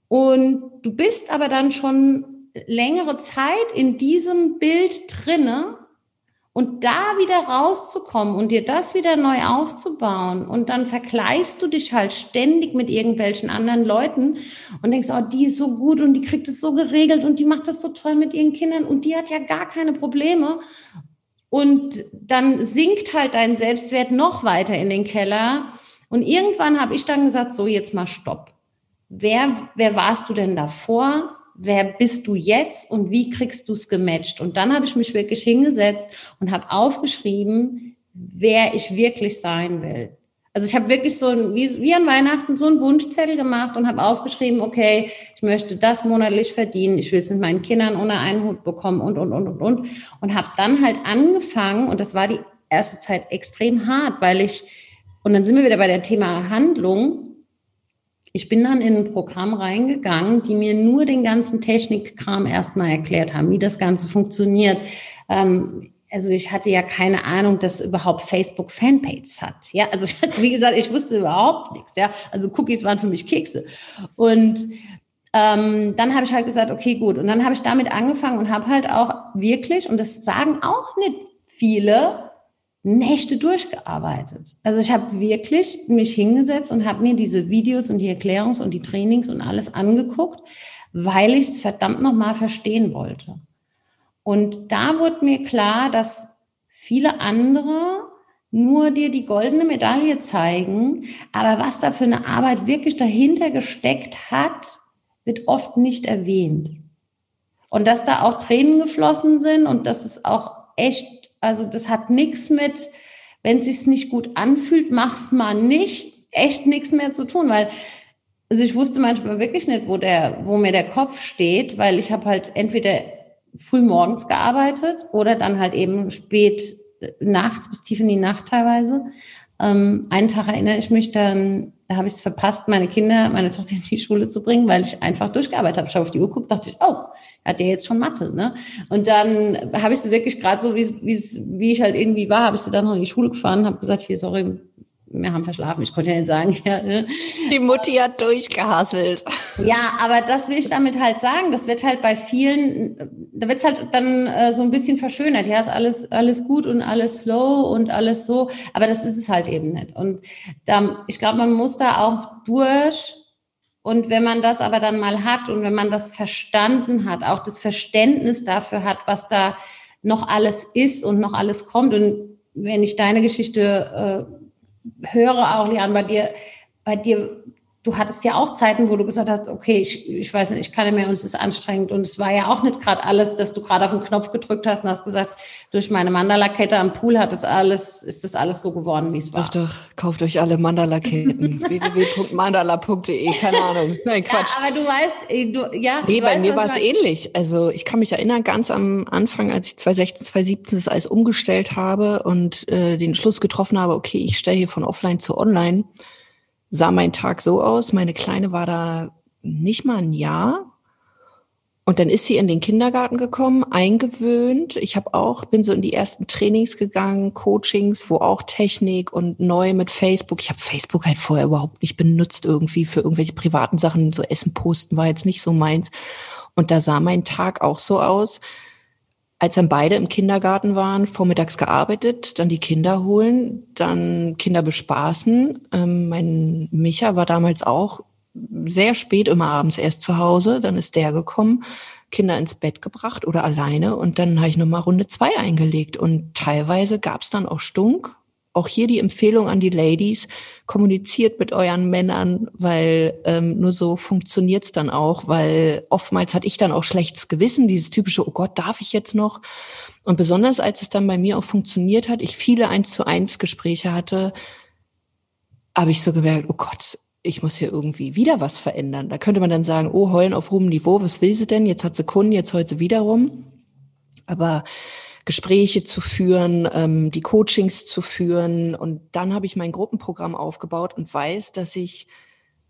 Und du bist aber dann schon längere Zeit in diesem Bild drinne und da wieder rauszukommen und dir das wieder neu aufzubauen und dann vergleichst du dich halt ständig mit irgendwelchen anderen Leuten und denkst, oh, die ist so gut und die kriegt es so geregelt und die macht das so toll mit ihren Kindern und die hat ja gar keine Probleme. Und dann sinkt halt dein Selbstwert noch weiter in den Keller. Und irgendwann habe ich dann gesagt, so jetzt mal Stopp. Wer, wer warst du denn davor? Wer bist du jetzt und wie kriegst du es gematcht? Und dann habe ich mich wirklich hingesetzt und habe aufgeschrieben, wer ich wirklich sein will. Also ich habe wirklich so ein, wie, wie an Weihnachten so einen Wunschzettel gemacht und habe aufgeschrieben, okay, ich möchte das monatlich verdienen, ich will es mit meinen Kindern unter einen Hut bekommen und, und, und, und, und. Und habe dann halt angefangen, und das war die erste Zeit extrem hart, weil ich, und dann sind wir wieder bei der Thema Handlung, ich bin dann in ein Programm reingegangen, die mir nur den ganzen Technikkram erstmal erklärt haben, wie das Ganze funktioniert. Ähm, also ich hatte ja keine Ahnung, dass überhaupt Facebook Fanpages hat. Ja, also wie gesagt, ich wusste überhaupt nichts. Ja, also Cookies waren für mich Kekse. Und ähm, dann habe ich halt gesagt, okay, gut. Und dann habe ich damit angefangen und habe halt auch wirklich, und das sagen auch nicht viele, Nächte durchgearbeitet. Also ich habe wirklich mich hingesetzt und habe mir diese Videos und die Erklärungs- und die Trainings und alles angeguckt, weil ich es verdammt nochmal verstehen wollte. Und da wurde mir klar, dass viele andere nur dir die goldene Medaille zeigen, aber was da für eine Arbeit wirklich dahinter gesteckt hat, wird oft nicht erwähnt. Und dass da auch Tränen geflossen sind und dass es auch echt also das hat nichts mit, wenn es sich nicht gut anfühlt, mach's mal nicht, echt nichts mehr zu tun, weil also ich wusste manchmal wirklich nicht, wo der, wo mir der Kopf steht, weil ich habe halt entweder früh morgens gearbeitet oder dann halt eben spät nachts bis tief in die Nacht teilweise. Ähm, einen Tag erinnere ich mich dann, da habe ich es verpasst, meine Kinder, meine Tochter in die Schule zu bringen, weil ich einfach durchgearbeitet habe. Ich habe auf die Uhr geguckt, dachte ich, oh, hat der jetzt schon Mathe, ne? Und dann habe ich sie wirklich gerade so, wie, wie ich halt irgendwie war, habe ich sie dann noch in die Schule gefahren, habe gesagt, hier, sorry, wir haben verschlafen. Ich konnte ja nicht sagen, ja. Ne? Die Mutti hat durchgehasselt. Ja, aber das will ich damit halt sagen. Das wird halt bei vielen, da wird es halt dann äh, so ein bisschen verschönert. Ja, ist alles, alles gut und alles slow und alles so. Aber das ist es halt eben nicht. Und da, ich glaube, man muss da auch durch. Und wenn man das aber dann mal hat und wenn man das verstanden hat, auch das Verständnis dafür hat, was da noch alles ist und noch alles kommt. Und wenn ich deine Geschichte äh, höre auch, Lian, bei dir, bei dir, du hattest ja auch Zeiten, wo du gesagt hast, okay, ich, ich weiß nicht, ich kann nicht mehr und es ist anstrengend. Und es war ja auch nicht gerade alles, dass du gerade auf den Knopf gedrückt hast und hast gesagt, durch meine Mandala-Kette am Pool hat das alles, ist das alles so geworden, wie es war. Ach doch, kauft euch alle Mandala-Ketten. www.mandala.de, keine Ahnung. Nein, Quatsch. Ja, aber du weißt, äh, du, ja. Nee, bei weißt, mir war es ähnlich. Also ich kann mich erinnern, ganz am Anfang, als ich 2016, 2017 das alles umgestellt habe und äh, den Schluss getroffen habe, okay, ich stelle hier von offline zu online, sah mein Tag so aus. Meine Kleine war da nicht mal ein Jahr. Und dann ist sie in den Kindergarten gekommen, eingewöhnt. Ich habe auch, bin so in die ersten Trainings gegangen, Coachings, wo auch Technik und neu mit Facebook. Ich habe Facebook halt vorher überhaupt nicht benutzt irgendwie für irgendwelche privaten Sachen. So Essen posten war jetzt nicht so meins. Und da sah mein Tag auch so aus. Als dann beide im Kindergarten waren, vormittags gearbeitet, dann die Kinder holen, dann Kinder bespaßen. Ähm, mein Micha war damals auch sehr spät immer abends erst zu Hause, dann ist der gekommen, Kinder ins Bett gebracht oder alleine. Und dann habe ich nochmal Runde zwei eingelegt. Und teilweise gab es dann auch Stunk auch hier die Empfehlung an die Ladies, kommuniziert mit euren Männern, weil ähm, nur so funktioniert's dann auch, weil oftmals hatte ich dann auch schlechtes Gewissen, dieses typische, oh Gott, darf ich jetzt noch? Und besonders als es dann bei mir auch funktioniert hat, ich viele eins zu eins Gespräche hatte, habe ich so gemerkt, oh Gott, ich muss hier irgendwie wieder was verändern. Da könnte man dann sagen, oh, heulen auf hohem Niveau, was will sie denn? Jetzt hat sie Kunden, jetzt heult sie wieder rum. Aber Gespräche zu führen, ähm, die Coachings zu führen. Und dann habe ich mein Gruppenprogramm aufgebaut und weiß, dass ich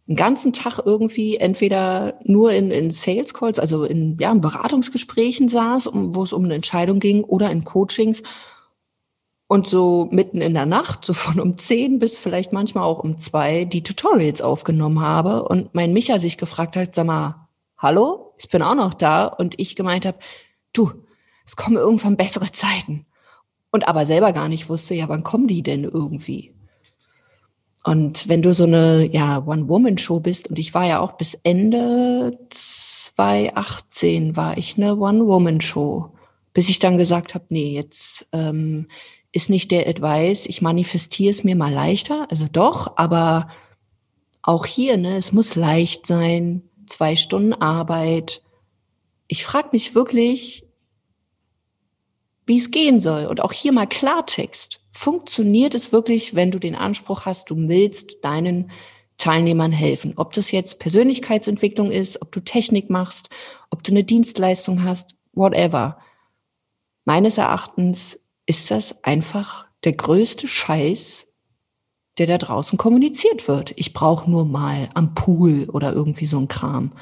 einen ganzen Tag irgendwie entweder nur in, in Sales Calls, also in, ja, in Beratungsgesprächen saß, um, wo es um eine Entscheidung ging, oder in Coachings. Und so mitten in der Nacht, so von um zehn bis vielleicht manchmal auch um zwei, die Tutorials aufgenommen habe und mein Micha sich gefragt hat, sag mal, hallo, ich bin auch noch da. Und ich gemeint habe, du, es kommen irgendwann bessere Zeiten. Und aber selber gar nicht wusste, ja, wann kommen die denn irgendwie? Und wenn du so eine ja, One-Woman-Show bist, und ich war ja auch bis Ende 2018 war ich eine One-Woman-Show, bis ich dann gesagt habe, nee, jetzt ähm, ist nicht der Advice, ich manifestiere es mir mal leichter, also doch, aber auch hier, ne, es muss leicht sein, zwei Stunden Arbeit. Ich frage mich wirklich, wie es gehen soll. Und auch hier mal Klartext. Funktioniert es wirklich, wenn du den Anspruch hast, du willst deinen Teilnehmern helfen? Ob das jetzt Persönlichkeitsentwicklung ist, ob du Technik machst, ob du eine Dienstleistung hast, whatever. Meines Erachtens ist das einfach der größte Scheiß, der da draußen kommuniziert wird. Ich brauche nur mal am Pool oder irgendwie so ein Kram.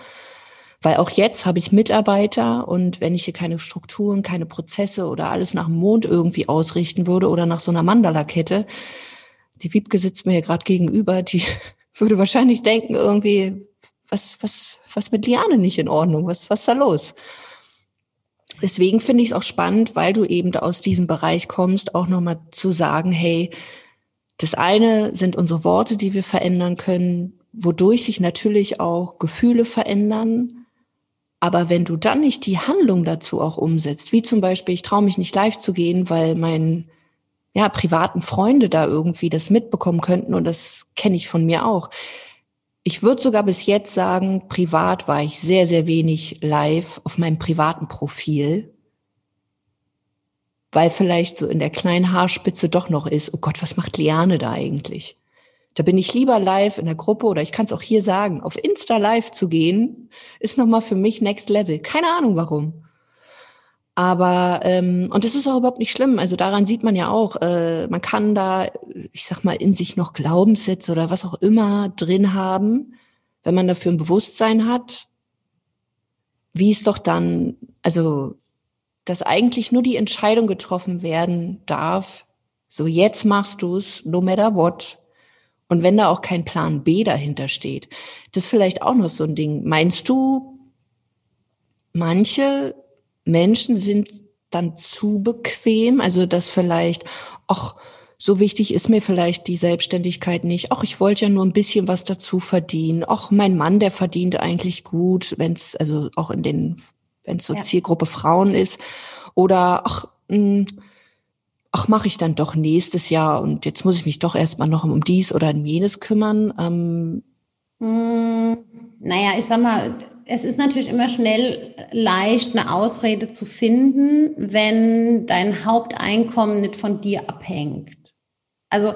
Weil auch jetzt habe ich Mitarbeiter und wenn ich hier keine Strukturen, keine Prozesse oder alles nach dem Mond irgendwie ausrichten würde oder nach so einer Mandala-Kette, die Wiebke sitzt mir hier gerade gegenüber, die würde wahrscheinlich denken irgendwie, was, was, was mit Liane nicht in Ordnung? Was, was ist da los? Deswegen finde ich es auch spannend, weil du eben aus diesem Bereich kommst, auch nochmal zu sagen, hey, das eine sind unsere Worte, die wir verändern können, wodurch sich natürlich auch Gefühle verändern, aber wenn du dann nicht die Handlung dazu auch umsetzt, wie zum Beispiel, ich traue mich nicht live zu gehen, weil mein ja, privaten Freunde da irgendwie das mitbekommen könnten und das kenne ich von mir auch. Ich würde sogar bis jetzt sagen, privat war ich sehr, sehr wenig live auf meinem privaten Profil, weil vielleicht so in der kleinen Haarspitze doch noch ist, oh Gott, was macht Liane da eigentlich? Da bin ich lieber live in der Gruppe oder ich kann es auch hier sagen, auf Insta live zu gehen, ist nochmal für mich Next Level. Keine Ahnung warum. Aber, ähm, und das ist auch überhaupt nicht schlimm. Also daran sieht man ja auch, äh, man kann da, ich sag mal, in sich noch Glaubenssätze oder was auch immer drin haben, wenn man dafür ein Bewusstsein hat, wie es doch dann, also, dass eigentlich nur die Entscheidung getroffen werden darf, so jetzt machst du's, no matter what, und wenn da auch kein Plan B dahinter steht, das ist vielleicht auch noch so ein Ding. Meinst du, manche Menschen sind dann zu bequem, also dass vielleicht, ach, so wichtig ist mir vielleicht die Selbstständigkeit nicht. Ach, ich wollte ja nur ein bisschen was dazu verdienen. Ach, mein Mann, der verdient eigentlich gut, wenn es also auch in den, wenn es so ja. Zielgruppe Frauen ist. Oder ach, mh, hm, ach, mache ich dann doch nächstes Jahr und jetzt muss ich mich doch erstmal noch um dies oder um jenes kümmern? Ähm hm, naja, ich sag mal, es ist natürlich immer schnell leicht, eine Ausrede zu finden, wenn dein Haupteinkommen nicht von dir abhängt. Also,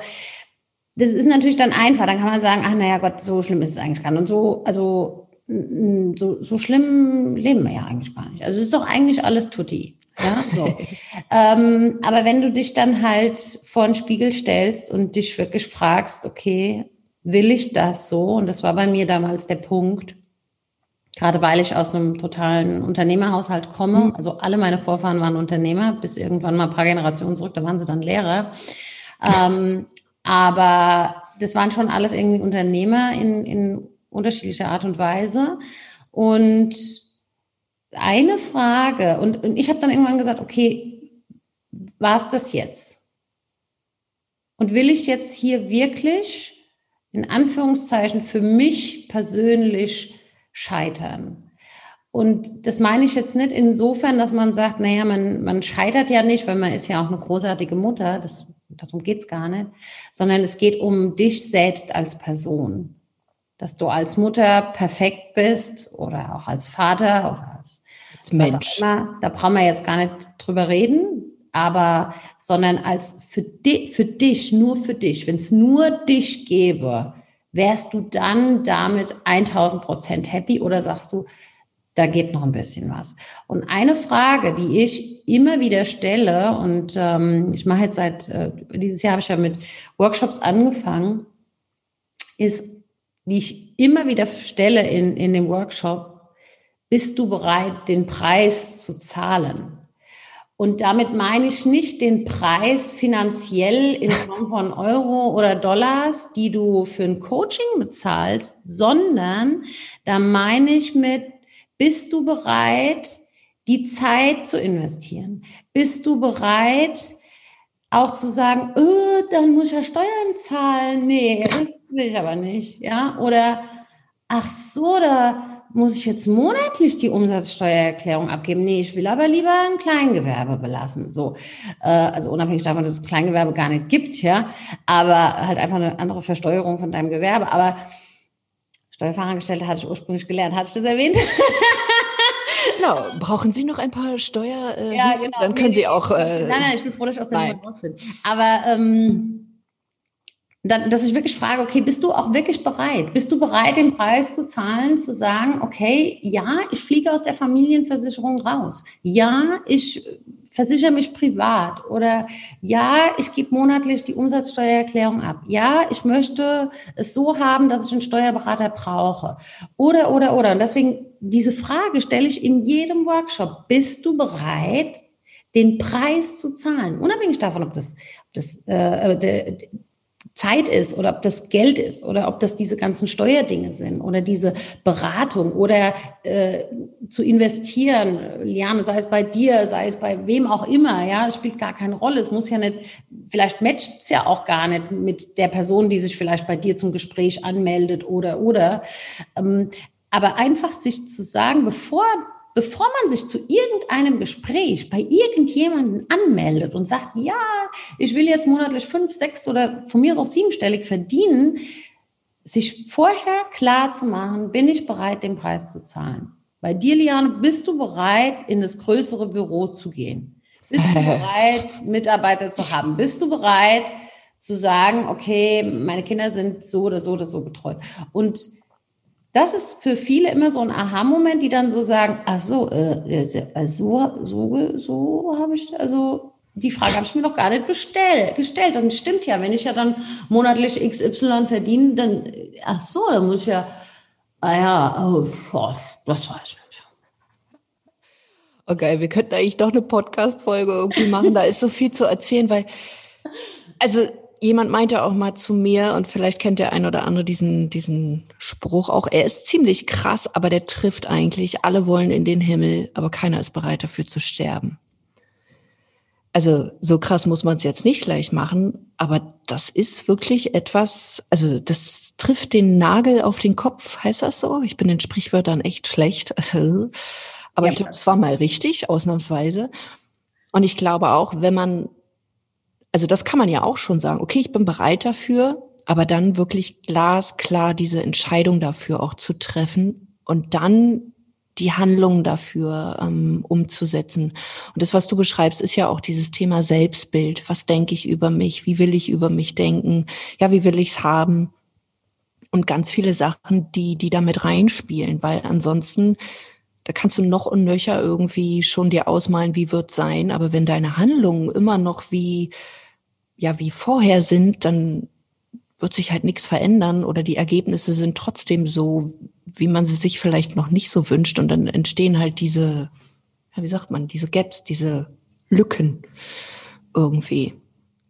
das ist natürlich dann einfach. Dann kann man sagen, ach, naja, Gott, so schlimm ist es eigentlich gar nicht. Und so, also, so, so schlimm leben wir ja eigentlich gar nicht. Also, es ist doch eigentlich alles tutti. Ja, so. ähm, aber wenn du dich dann halt vor den Spiegel stellst und dich wirklich fragst, okay, will ich das so? Und das war bei mir damals der Punkt, gerade weil ich aus einem totalen Unternehmerhaushalt komme. Mhm. Also alle meine Vorfahren waren Unternehmer, bis irgendwann mal ein paar Generationen zurück, da waren sie dann Lehrer. Ähm, aber das waren schon alles irgendwie Unternehmer in, in unterschiedlicher Art und Weise. Und eine Frage und, und ich habe dann irgendwann gesagt, okay, war es das jetzt? Und will ich jetzt hier wirklich in Anführungszeichen für mich persönlich scheitern? Und das meine ich jetzt nicht insofern, dass man sagt, naja, man, man scheitert ja nicht, weil man ist ja auch eine großartige Mutter, das, darum geht's gar nicht, sondern es geht um dich selbst als Person. Dass du als Mutter perfekt bist oder auch als Vater oder als Mensch. Immer, da brauchen wir jetzt gar nicht drüber reden, aber sondern als für, di für dich, nur für dich, wenn es nur dich gäbe, wärst du dann damit 1000 Prozent happy oder sagst du, da geht noch ein bisschen was. Und eine Frage, die ich immer wieder stelle, und ähm, ich mache jetzt seit, äh, dieses Jahr habe ich ja mit Workshops angefangen, ist, die ich immer wieder stelle in, in dem Workshop, bist du bereit, den Preis zu zahlen? Und damit meine ich nicht den Preis finanziell in Form von Euro oder Dollars, die du für ein Coaching bezahlst, sondern da meine ich mit, bist du bereit, die Zeit zu investieren? Bist du bereit, auch zu sagen, oh, dann muss ich ja Steuern zahlen? Nee, das will ich aber nicht. Ja, oder ach so, da muss ich jetzt monatlich die Umsatzsteuererklärung abgeben? Nee, ich will aber lieber ein Kleingewerbe belassen. So, äh, also unabhängig davon, dass es Kleingewerbe gar nicht gibt, ja, aber halt einfach eine andere Versteuerung von deinem Gewerbe. Aber Steuerfachangestellte hatte ich ursprünglich gelernt. Hatte ich das erwähnt? Genau, brauchen Sie noch ein paar Steuer? Äh, ja, genau. Dann können Sie auch. Äh, nein, nein, ich bin froh, dass ich aus der Nummer raus bin. Aber ähm, dann, dass ich wirklich frage, okay, bist du auch wirklich bereit? Bist du bereit, den Preis zu zahlen, zu sagen, okay, ja, ich fliege aus der Familienversicherung raus. Ja, ich versichere mich privat. Oder ja, ich gebe monatlich die Umsatzsteuererklärung ab. Ja, ich möchte es so haben, dass ich einen Steuerberater brauche. Oder, oder, oder. Und deswegen, diese Frage stelle ich in jedem Workshop. Bist du bereit, den Preis zu zahlen? Unabhängig davon, ob das, ob das äh, Zeit ist oder ob das Geld ist oder ob das diese ganzen Steuerdinge sind oder diese Beratung oder äh, zu investieren, Liane, sei es bei dir, sei es bei wem auch immer, ja, es spielt gar keine Rolle. Es muss ja nicht, vielleicht matcht es ja auch gar nicht mit der Person, die sich vielleicht bei dir zum Gespräch anmeldet oder oder. Ähm, aber einfach sich zu sagen, bevor bevor man sich zu irgendeinem Gespräch bei irgendjemandem anmeldet und sagt, ja, ich will jetzt monatlich fünf, sechs oder von mir aus auch siebenstellig verdienen, sich vorher klar zu machen, bin ich bereit, den Preis zu zahlen. Bei dir, Liane, bist du bereit, in das größere Büro zu gehen? Bist du bereit, Mitarbeiter zu haben? Bist du bereit, zu sagen, okay, meine Kinder sind so oder so oder so betreut? Und das ist für viele immer so ein Aha-Moment, die dann so sagen, ach so, äh, so, so, so habe ich, also die Frage habe ich mir noch gar nicht bestell, gestellt. Und stimmt ja, wenn ich ja dann monatlich XY verdiene, dann, ach so, dann muss ich ja, ah ja, oh, oh, das weiß ich nicht. Okay, wir könnten eigentlich doch eine Podcast-Folge irgendwie machen. Da ist so viel zu erzählen, weil, also jemand meinte auch mal zu mir, und vielleicht kennt der ein oder andere diesen, diesen Spruch auch, er ist ziemlich krass, aber der trifft eigentlich, alle wollen in den Himmel, aber keiner ist bereit dafür zu sterben. Also so krass muss man es jetzt nicht gleich machen, aber das ist wirklich etwas, also das trifft den Nagel auf den Kopf, heißt das so? Ich bin in Sprichwörtern echt schlecht, aber ja. ich glaube, es war mal richtig, ausnahmsweise. Und ich glaube auch, wenn man also das kann man ja auch schon sagen, okay, ich bin bereit dafür, aber dann wirklich glasklar diese Entscheidung dafür auch zu treffen und dann die Handlung dafür ähm, umzusetzen. Und das, was du beschreibst, ist ja auch dieses Thema Selbstbild. Was denke ich über mich? Wie will ich über mich denken? Ja, wie will ich es haben? Und ganz viele Sachen, die, die damit reinspielen, weil ansonsten, da kannst du noch und nöcher irgendwie schon dir ausmalen, wie wird sein. Aber wenn deine Handlungen immer noch wie, ja wie vorher sind, dann wird sich halt nichts verändern oder die Ergebnisse sind trotzdem so, wie man sie sich vielleicht noch nicht so wünscht und dann entstehen halt diese, ja, wie sagt man, diese Gaps, diese Lücken irgendwie.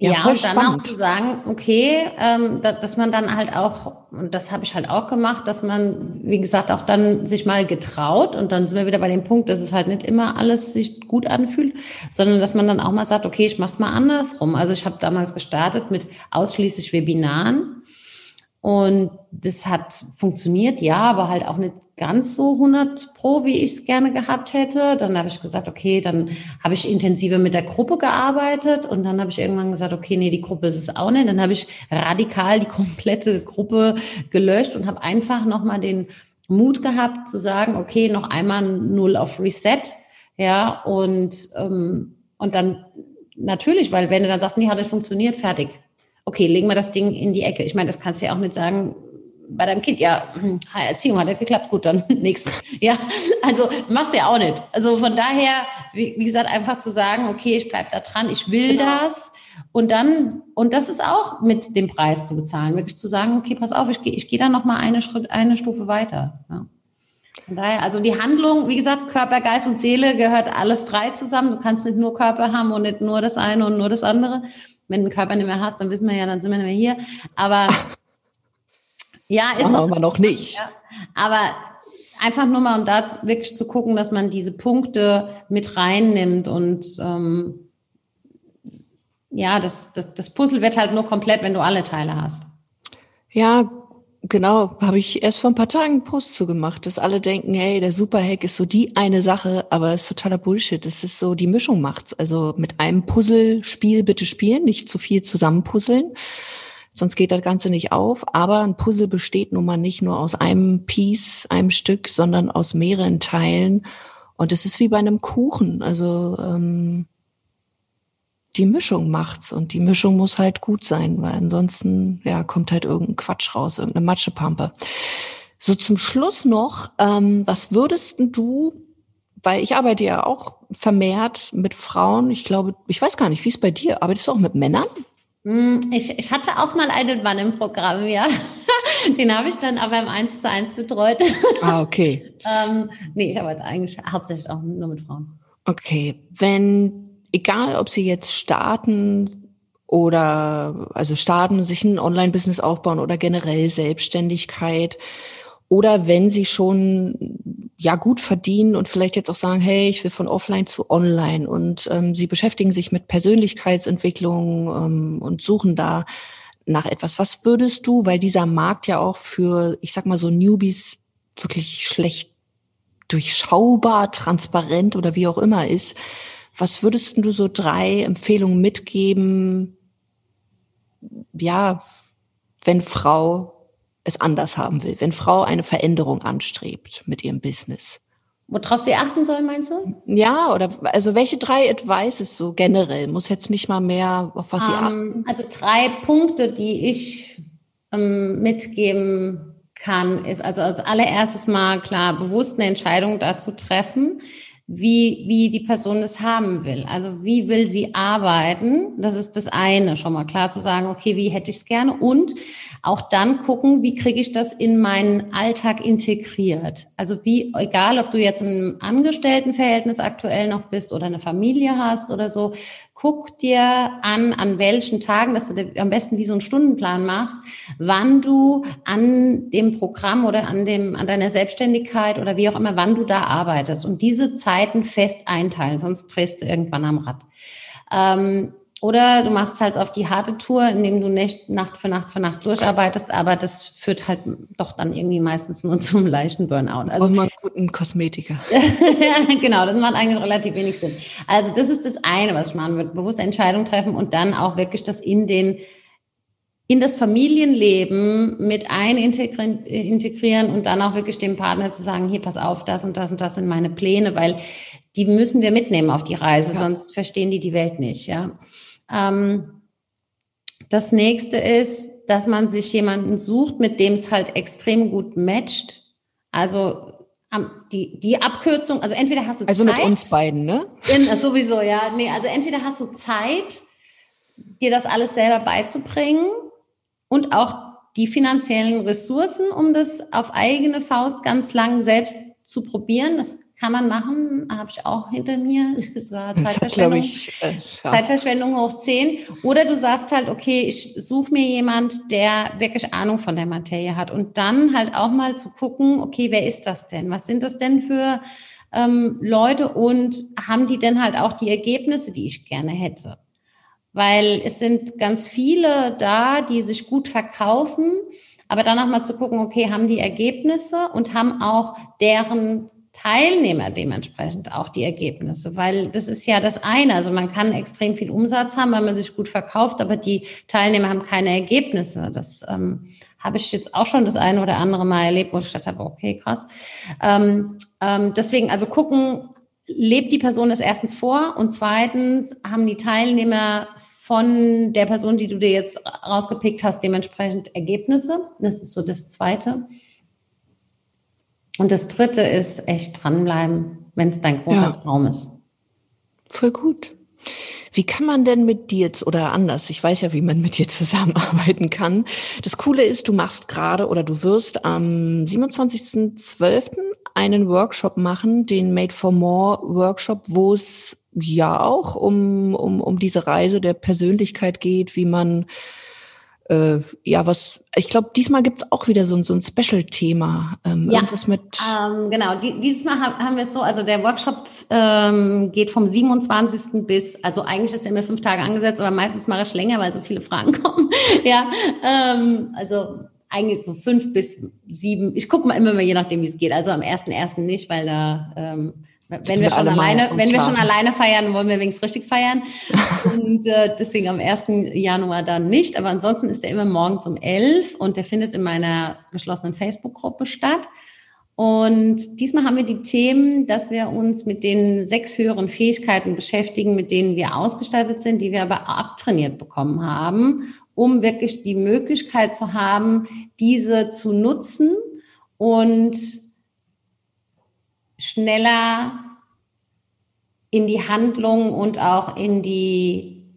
Ja, ja und dann spannend. auch zu sagen, okay, ähm, da, dass man dann halt auch, und das habe ich halt auch gemacht, dass man, wie gesagt, auch dann sich mal getraut und dann sind wir wieder bei dem Punkt, dass es halt nicht immer alles sich gut anfühlt, sondern dass man dann auch mal sagt, okay, ich mache es mal andersrum. Also ich habe damals gestartet mit ausschließlich Webinaren und das hat funktioniert, ja, aber halt auch nicht ganz so 100 pro, wie ich es gerne gehabt hätte. Dann habe ich gesagt, okay, dann habe ich intensiver mit der Gruppe gearbeitet und dann habe ich irgendwann gesagt, okay, nee, die Gruppe ist es auch nicht. Dann habe ich radikal die komplette Gruppe gelöscht und habe einfach nochmal den Mut gehabt zu sagen, okay, noch einmal null auf Reset, ja, und, ähm, und dann natürlich, weil wenn du dann sagst, nee, hat nicht funktioniert, fertig okay, legen wir das Ding in die Ecke. Ich meine, das kannst du ja auch nicht sagen, bei deinem Kind, ja, hm, Erziehung hat jetzt geklappt, gut, dann nächstes. Ja, also machst du ja auch nicht. Also von daher, wie, wie gesagt, einfach zu sagen, okay, ich bleib da dran, ich will genau. das. Und dann, und das ist auch mit dem Preis zu bezahlen, wirklich zu sagen, okay, pass auf, ich gehe ich geh da noch mal eine, Schritt, eine Stufe weiter. Ja. Von daher, also die Handlung, wie gesagt, Körper, Geist und Seele gehört alles drei zusammen. Du kannst nicht nur Körper haben und nicht nur das eine und nur das andere, wenn du den Körper nicht mehr hast, dann wissen wir ja, dann sind wir nicht mehr hier. Aber ja, ist aber auch, noch nicht. Ja, aber einfach nur mal, um da wirklich zu gucken, dass man diese Punkte mit reinnimmt und ähm, ja, das, das, das Puzzle wird halt nur komplett, wenn du alle Teile hast. Ja, Genau, habe ich erst vor ein paar Tagen einen Post zu gemacht, dass alle denken, hey, der Superhack ist so die eine Sache, aber es ist totaler Bullshit. Es ist so, die Mischung macht's. Also mit einem Puzzlespiel bitte spielen, nicht zu viel zusammenpuzzeln. Sonst geht das Ganze nicht auf. Aber ein Puzzle besteht nun mal nicht nur aus einem Piece, einem Stück, sondern aus mehreren Teilen. Und es ist wie bei einem Kuchen. Also ähm, die Mischung macht's und die Mischung muss halt gut sein, weil ansonsten ja kommt halt irgendein Quatsch raus, irgendeine Matschepampe. So zum Schluss noch, ähm, was würdest du, weil ich arbeite ja auch vermehrt mit Frauen, ich glaube, ich weiß gar nicht, wie es bei dir, arbeitest du auch mit Männern? Hm, ich, ich hatte auch mal einen Mann im Programm, ja. Den habe ich dann aber im 1 zu 1 betreut. Ah, okay. ähm, nee, ich arbeite eigentlich hauptsächlich auch nur mit Frauen. Okay. Wenn egal ob sie jetzt starten oder also starten, sich ein Online-Business aufbauen oder generell Selbstständigkeit oder wenn sie schon ja gut verdienen und vielleicht jetzt auch sagen, hey, ich will von offline zu online und ähm, sie beschäftigen sich mit Persönlichkeitsentwicklung ähm, und suchen da nach etwas. Was würdest du, weil dieser Markt ja auch für, ich sag mal so Newbies wirklich schlecht durchschaubar, transparent oder wie auch immer ist, was würdest du so drei Empfehlungen mitgeben, ja, wenn Frau es anders haben will, wenn Frau eine Veränderung anstrebt mit ihrem Business? Worauf sie achten soll, meinst du? Ja, oder also welche drei Advices so generell? Muss jetzt nicht mal mehr, auf was um, sie ähm, achten. Also drei Punkte, die ich ähm, mitgeben kann, ist also als allererstes mal klar bewusst eine Entscheidung dazu treffen, wie, wie die Person es haben will. Also wie will sie arbeiten? Das ist das eine, schon mal klar zu sagen, okay, wie hätte ich es gerne? Und auch dann gucken, wie kriege ich das in meinen Alltag integriert. Also wie, egal ob du jetzt im Angestelltenverhältnis aktuell noch bist oder eine Familie hast oder so, guck dir an, an welchen Tagen, dass du am besten wie so einen Stundenplan machst, wann du an dem Programm oder an dem, an deiner Selbstständigkeit oder wie auch immer, wann du da arbeitest und diese Zeiten fest einteilen, sonst drehst du irgendwann am Rad. Ähm, oder du machst halt auf die harte Tour, indem du nicht Nacht für Nacht für Nacht durcharbeitest, aber das führt halt doch dann irgendwie meistens nur zum leichten Burnout. Also man einen guten Kosmetiker. genau, das macht eigentlich relativ wenig Sinn. Also das ist das eine, was ich machen würde. Bewusste Entscheidung treffen und dann auch wirklich das in den in das Familienleben mit einintegrieren integrieren und dann auch wirklich dem Partner zu sagen, hier pass auf, das und das und das sind meine Pläne, weil die müssen wir mitnehmen auf die Reise, ja. sonst verstehen die die Welt nicht, ja. Ähm, das nächste ist, dass man sich jemanden sucht, mit dem es halt extrem gut matcht. Also die, die Abkürzung, also entweder hast du also Zeit. Also mit uns beiden, ne? In, äh, sowieso, ja. Nee, also entweder hast du Zeit, dir das alles selber beizubringen und auch die finanziellen Ressourcen, um das auf eigene Faust ganz lang selbst zu probieren. Das kann man machen, habe ich auch hinter mir. Das war Zeitverschwendung, ich, äh, ja. Zeitverschwendung hoch 10. Oder du sagst halt, okay, ich suche mir jemand, der wirklich Ahnung von der Materie hat. Und dann halt auch mal zu gucken, okay, wer ist das denn? Was sind das denn für ähm, Leute und haben die denn halt auch die Ergebnisse, die ich gerne hätte? Weil es sind ganz viele da, die sich gut verkaufen, aber dann auch mal zu gucken, okay, haben die Ergebnisse und haben auch deren Teilnehmer dementsprechend auch die Ergebnisse, weil das ist ja das eine. Also man kann extrem viel Umsatz haben, weil man sich gut verkauft, aber die Teilnehmer haben keine Ergebnisse. Das ähm, habe ich jetzt auch schon das eine oder andere Mal erlebt, wo ich gedacht habe, okay, krass. Ähm, ähm, deswegen also gucken, lebt die Person das erstens vor und zweitens haben die Teilnehmer von der Person, die du dir jetzt rausgepickt hast, dementsprechend Ergebnisse. Das ist so das Zweite. Und das dritte ist echt dranbleiben, wenn es dein großer ja. Traum ist. Voll gut. Wie kann man denn mit dir oder anders? Ich weiß ja, wie man mit dir zusammenarbeiten kann. Das Coole ist, du machst gerade oder du wirst am 27.12. einen Workshop machen, den Made for More Workshop, wo es ja auch um, um, um diese Reise der Persönlichkeit geht, wie man äh, ja, was, ich glaube, diesmal gibt's auch wieder so, ein so ein Special-Thema. Ähm, ja, irgendwas mit ähm, genau, Die, dieses Mal haben wir es so, also der Workshop ähm, geht vom 27. bis, also eigentlich ist er immer fünf Tage angesetzt, aber meistens mache ich länger, weil so viele Fragen kommen. ja, ähm, also eigentlich so fünf bis sieben. Ich gucke mal immer mal, je nachdem, wie es geht. Also am ersten ersten nicht, weil da ähm, wenn wir, schon alleine, wenn wir schon alleine feiern, wollen wir wenigstens richtig feiern. und äh, deswegen am 1. Januar dann nicht. Aber ansonsten ist der immer morgens um 11 und der findet in meiner geschlossenen Facebook-Gruppe statt. Und diesmal haben wir die Themen, dass wir uns mit den sechs höheren Fähigkeiten beschäftigen, mit denen wir ausgestattet sind, die wir aber abtrainiert bekommen haben, um wirklich die Möglichkeit zu haben, diese zu nutzen und schneller in die Handlung und auch in die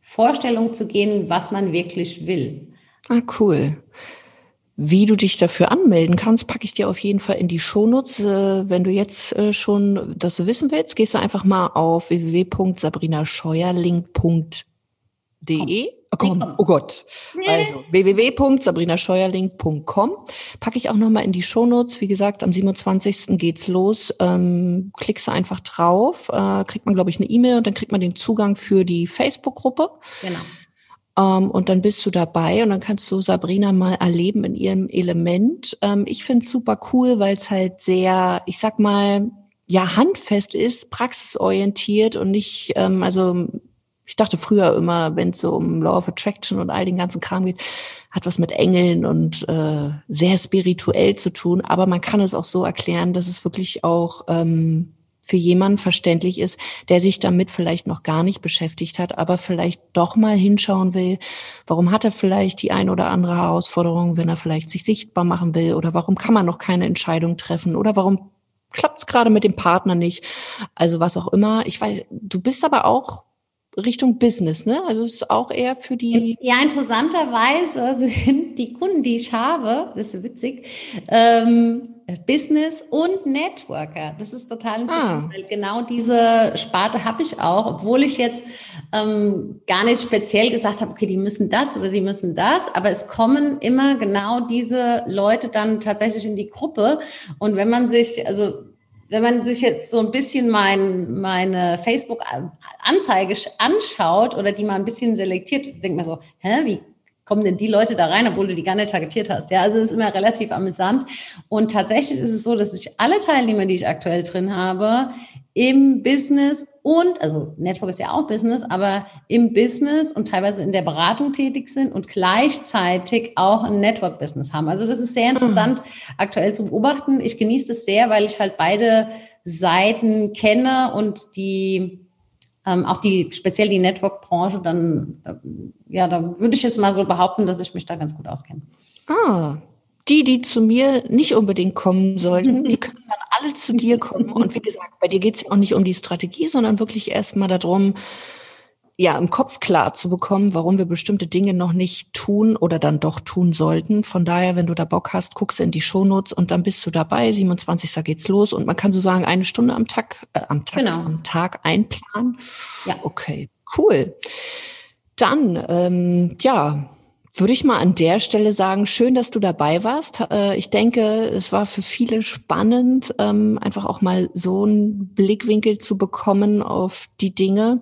Vorstellung zu gehen, was man wirklich will. Ah, cool. Wie du dich dafür anmelden kannst, packe ich dir auf jeden Fall in die Shownotes. Äh, wenn du jetzt äh, schon das wissen willst, gehst du einfach mal auf www.sabrinascheuerling.de Oh, komm, oh Gott. Also www.sabrinascheuerling.com packe ich auch nochmal in die Shownotes. Wie gesagt, am 27. geht's los. Ähm, klickst du einfach drauf, äh, kriegt man, glaube ich, eine E-Mail und dann kriegt man den Zugang für die Facebook-Gruppe. Genau. Ähm, und dann bist du dabei und dann kannst du Sabrina mal erleben in ihrem Element. Ähm, ich finde es super cool, weil es halt sehr, ich sag mal, ja, handfest ist, praxisorientiert und nicht, ähm, also ich dachte früher immer, wenn es so um Law of Attraction und all den ganzen Kram geht, hat was mit Engeln und äh, sehr spirituell zu tun. Aber man kann es auch so erklären, dass es wirklich auch ähm, für jemanden verständlich ist, der sich damit vielleicht noch gar nicht beschäftigt hat, aber vielleicht doch mal hinschauen will, warum hat er vielleicht die ein oder andere Herausforderung, wenn er vielleicht sich sichtbar machen will oder warum kann man noch keine Entscheidung treffen oder warum klappt es gerade mit dem Partner nicht. Also was auch immer. Ich weiß, du bist aber auch Richtung Business, ne? Also es ist auch eher für die. Ja, interessanterweise sind die Kunden, die ich habe, das ist witzig, ähm, Business und Networker. Das ist total interessant, ah. weil genau diese Sparte habe ich auch, obwohl ich jetzt ähm, gar nicht speziell gesagt habe, okay, die müssen das oder die müssen das, aber es kommen immer genau diese Leute dann tatsächlich in die Gruppe. Und wenn man sich, also wenn man sich jetzt so ein bisschen mein, meine Facebook-Anzeige anschaut oder die mal ein bisschen selektiert, denkt man so, hä, wie kommen denn die Leute da rein, obwohl du die gar nicht targetiert hast? Ja, also es ist immer relativ amüsant. Und tatsächlich ist es so, dass ich alle Teilnehmer, die ich aktuell drin habe, im Business und, also Network ist ja auch Business, aber im Business und teilweise in der Beratung tätig sind und gleichzeitig auch ein Network-Business haben. Also das ist sehr interessant mhm. aktuell zu beobachten. Ich genieße das sehr, weil ich halt beide Seiten kenne und die ähm, auch die speziell die Network-Branche, dann ja, da würde ich jetzt mal so behaupten, dass ich mich da ganz gut auskenne. Ah, die, die zu mir nicht unbedingt kommen sollten, die können dann alle zu dir kommen. Und wie gesagt, bei dir geht es ja auch nicht um die Strategie, sondern wirklich erstmal darum, ja, im Kopf klar zu bekommen, warum wir bestimmte Dinge noch nicht tun oder dann doch tun sollten. Von daher, wenn du da Bock hast, guckst du in die Shownotes und dann bist du dabei. 27. geht's los und man kann so sagen, eine Stunde am Tag, äh, am Tag, genau. am Tag einplanen. Ja. Okay, cool. Dann, ähm, ja, würde ich mal an der Stelle sagen, schön, dass du dabei warst. Äh, ich denke, es war für viele spannend, ähm, einfach auch mal so einen Blickwinkel zu bekommen auf die Dinge.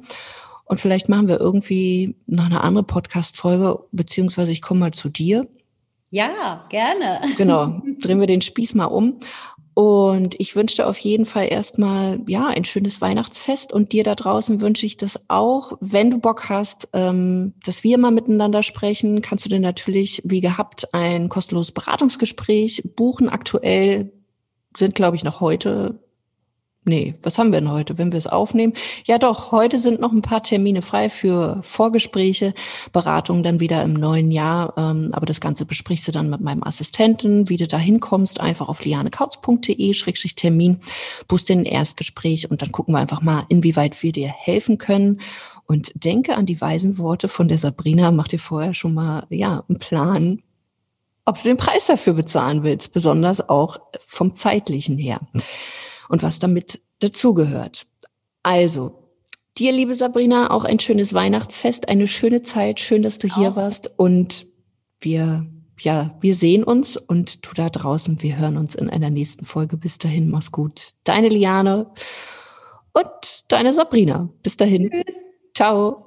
Und vielleicht machen wir irgendwie noch eine andere Podcast-Folge, beziehungsweise ich komme mal zu dir. Ja, gerne. Genau, drehen wir den Spieß mal um. Und ich wünsche dir auf jeden Fall erstmal, ja, ein schönes Weihnachtsfest. Und dir da draußen wünsche ich das auch. Wenn du Bock hast, ähm, dass wir mal miteinander sprechen, kannst du dir natürlich, wie gehabt, ein kostenloses Beratungsgespräch buchen. Aktuell sind, glaube ich, noch heute Nee, was haben wir denn heute, wenn wir es aufnehmen? Ja doch, heute sind noch ein paar Termine frei für Vorgespräche, Beratungen dann wieder im neuen Jahr. Ähm, aber das Ganze besprichst du dann mit meinem Assistenten, wie du da hinkommst. Einfach auf lianekautz.de-termin, buchst den Erstgespräch und dann gucken wir einfach mal, inwieweit wir dir helfen können. Und denke an die weisen Worte von der Sabrina. Mach dir vorher schon mal, ja, einen Plan, ob du den Preis dafür bezahlen willst, besonders auch vom zeitlichen her und was damit dazugehört. Also, dir, liebe Sabrina, auch ein schönes Weihnachtsfest, eine schöne Zeit. Schön, dass du hier warst und wir ja, wir sehen uns und du da draußen, wir hören uns in einer nächsten Folge. Bis dahin, mach's gut. Deine Liane und deine Sabrina. Bis dahin. Tschüss. Ciao.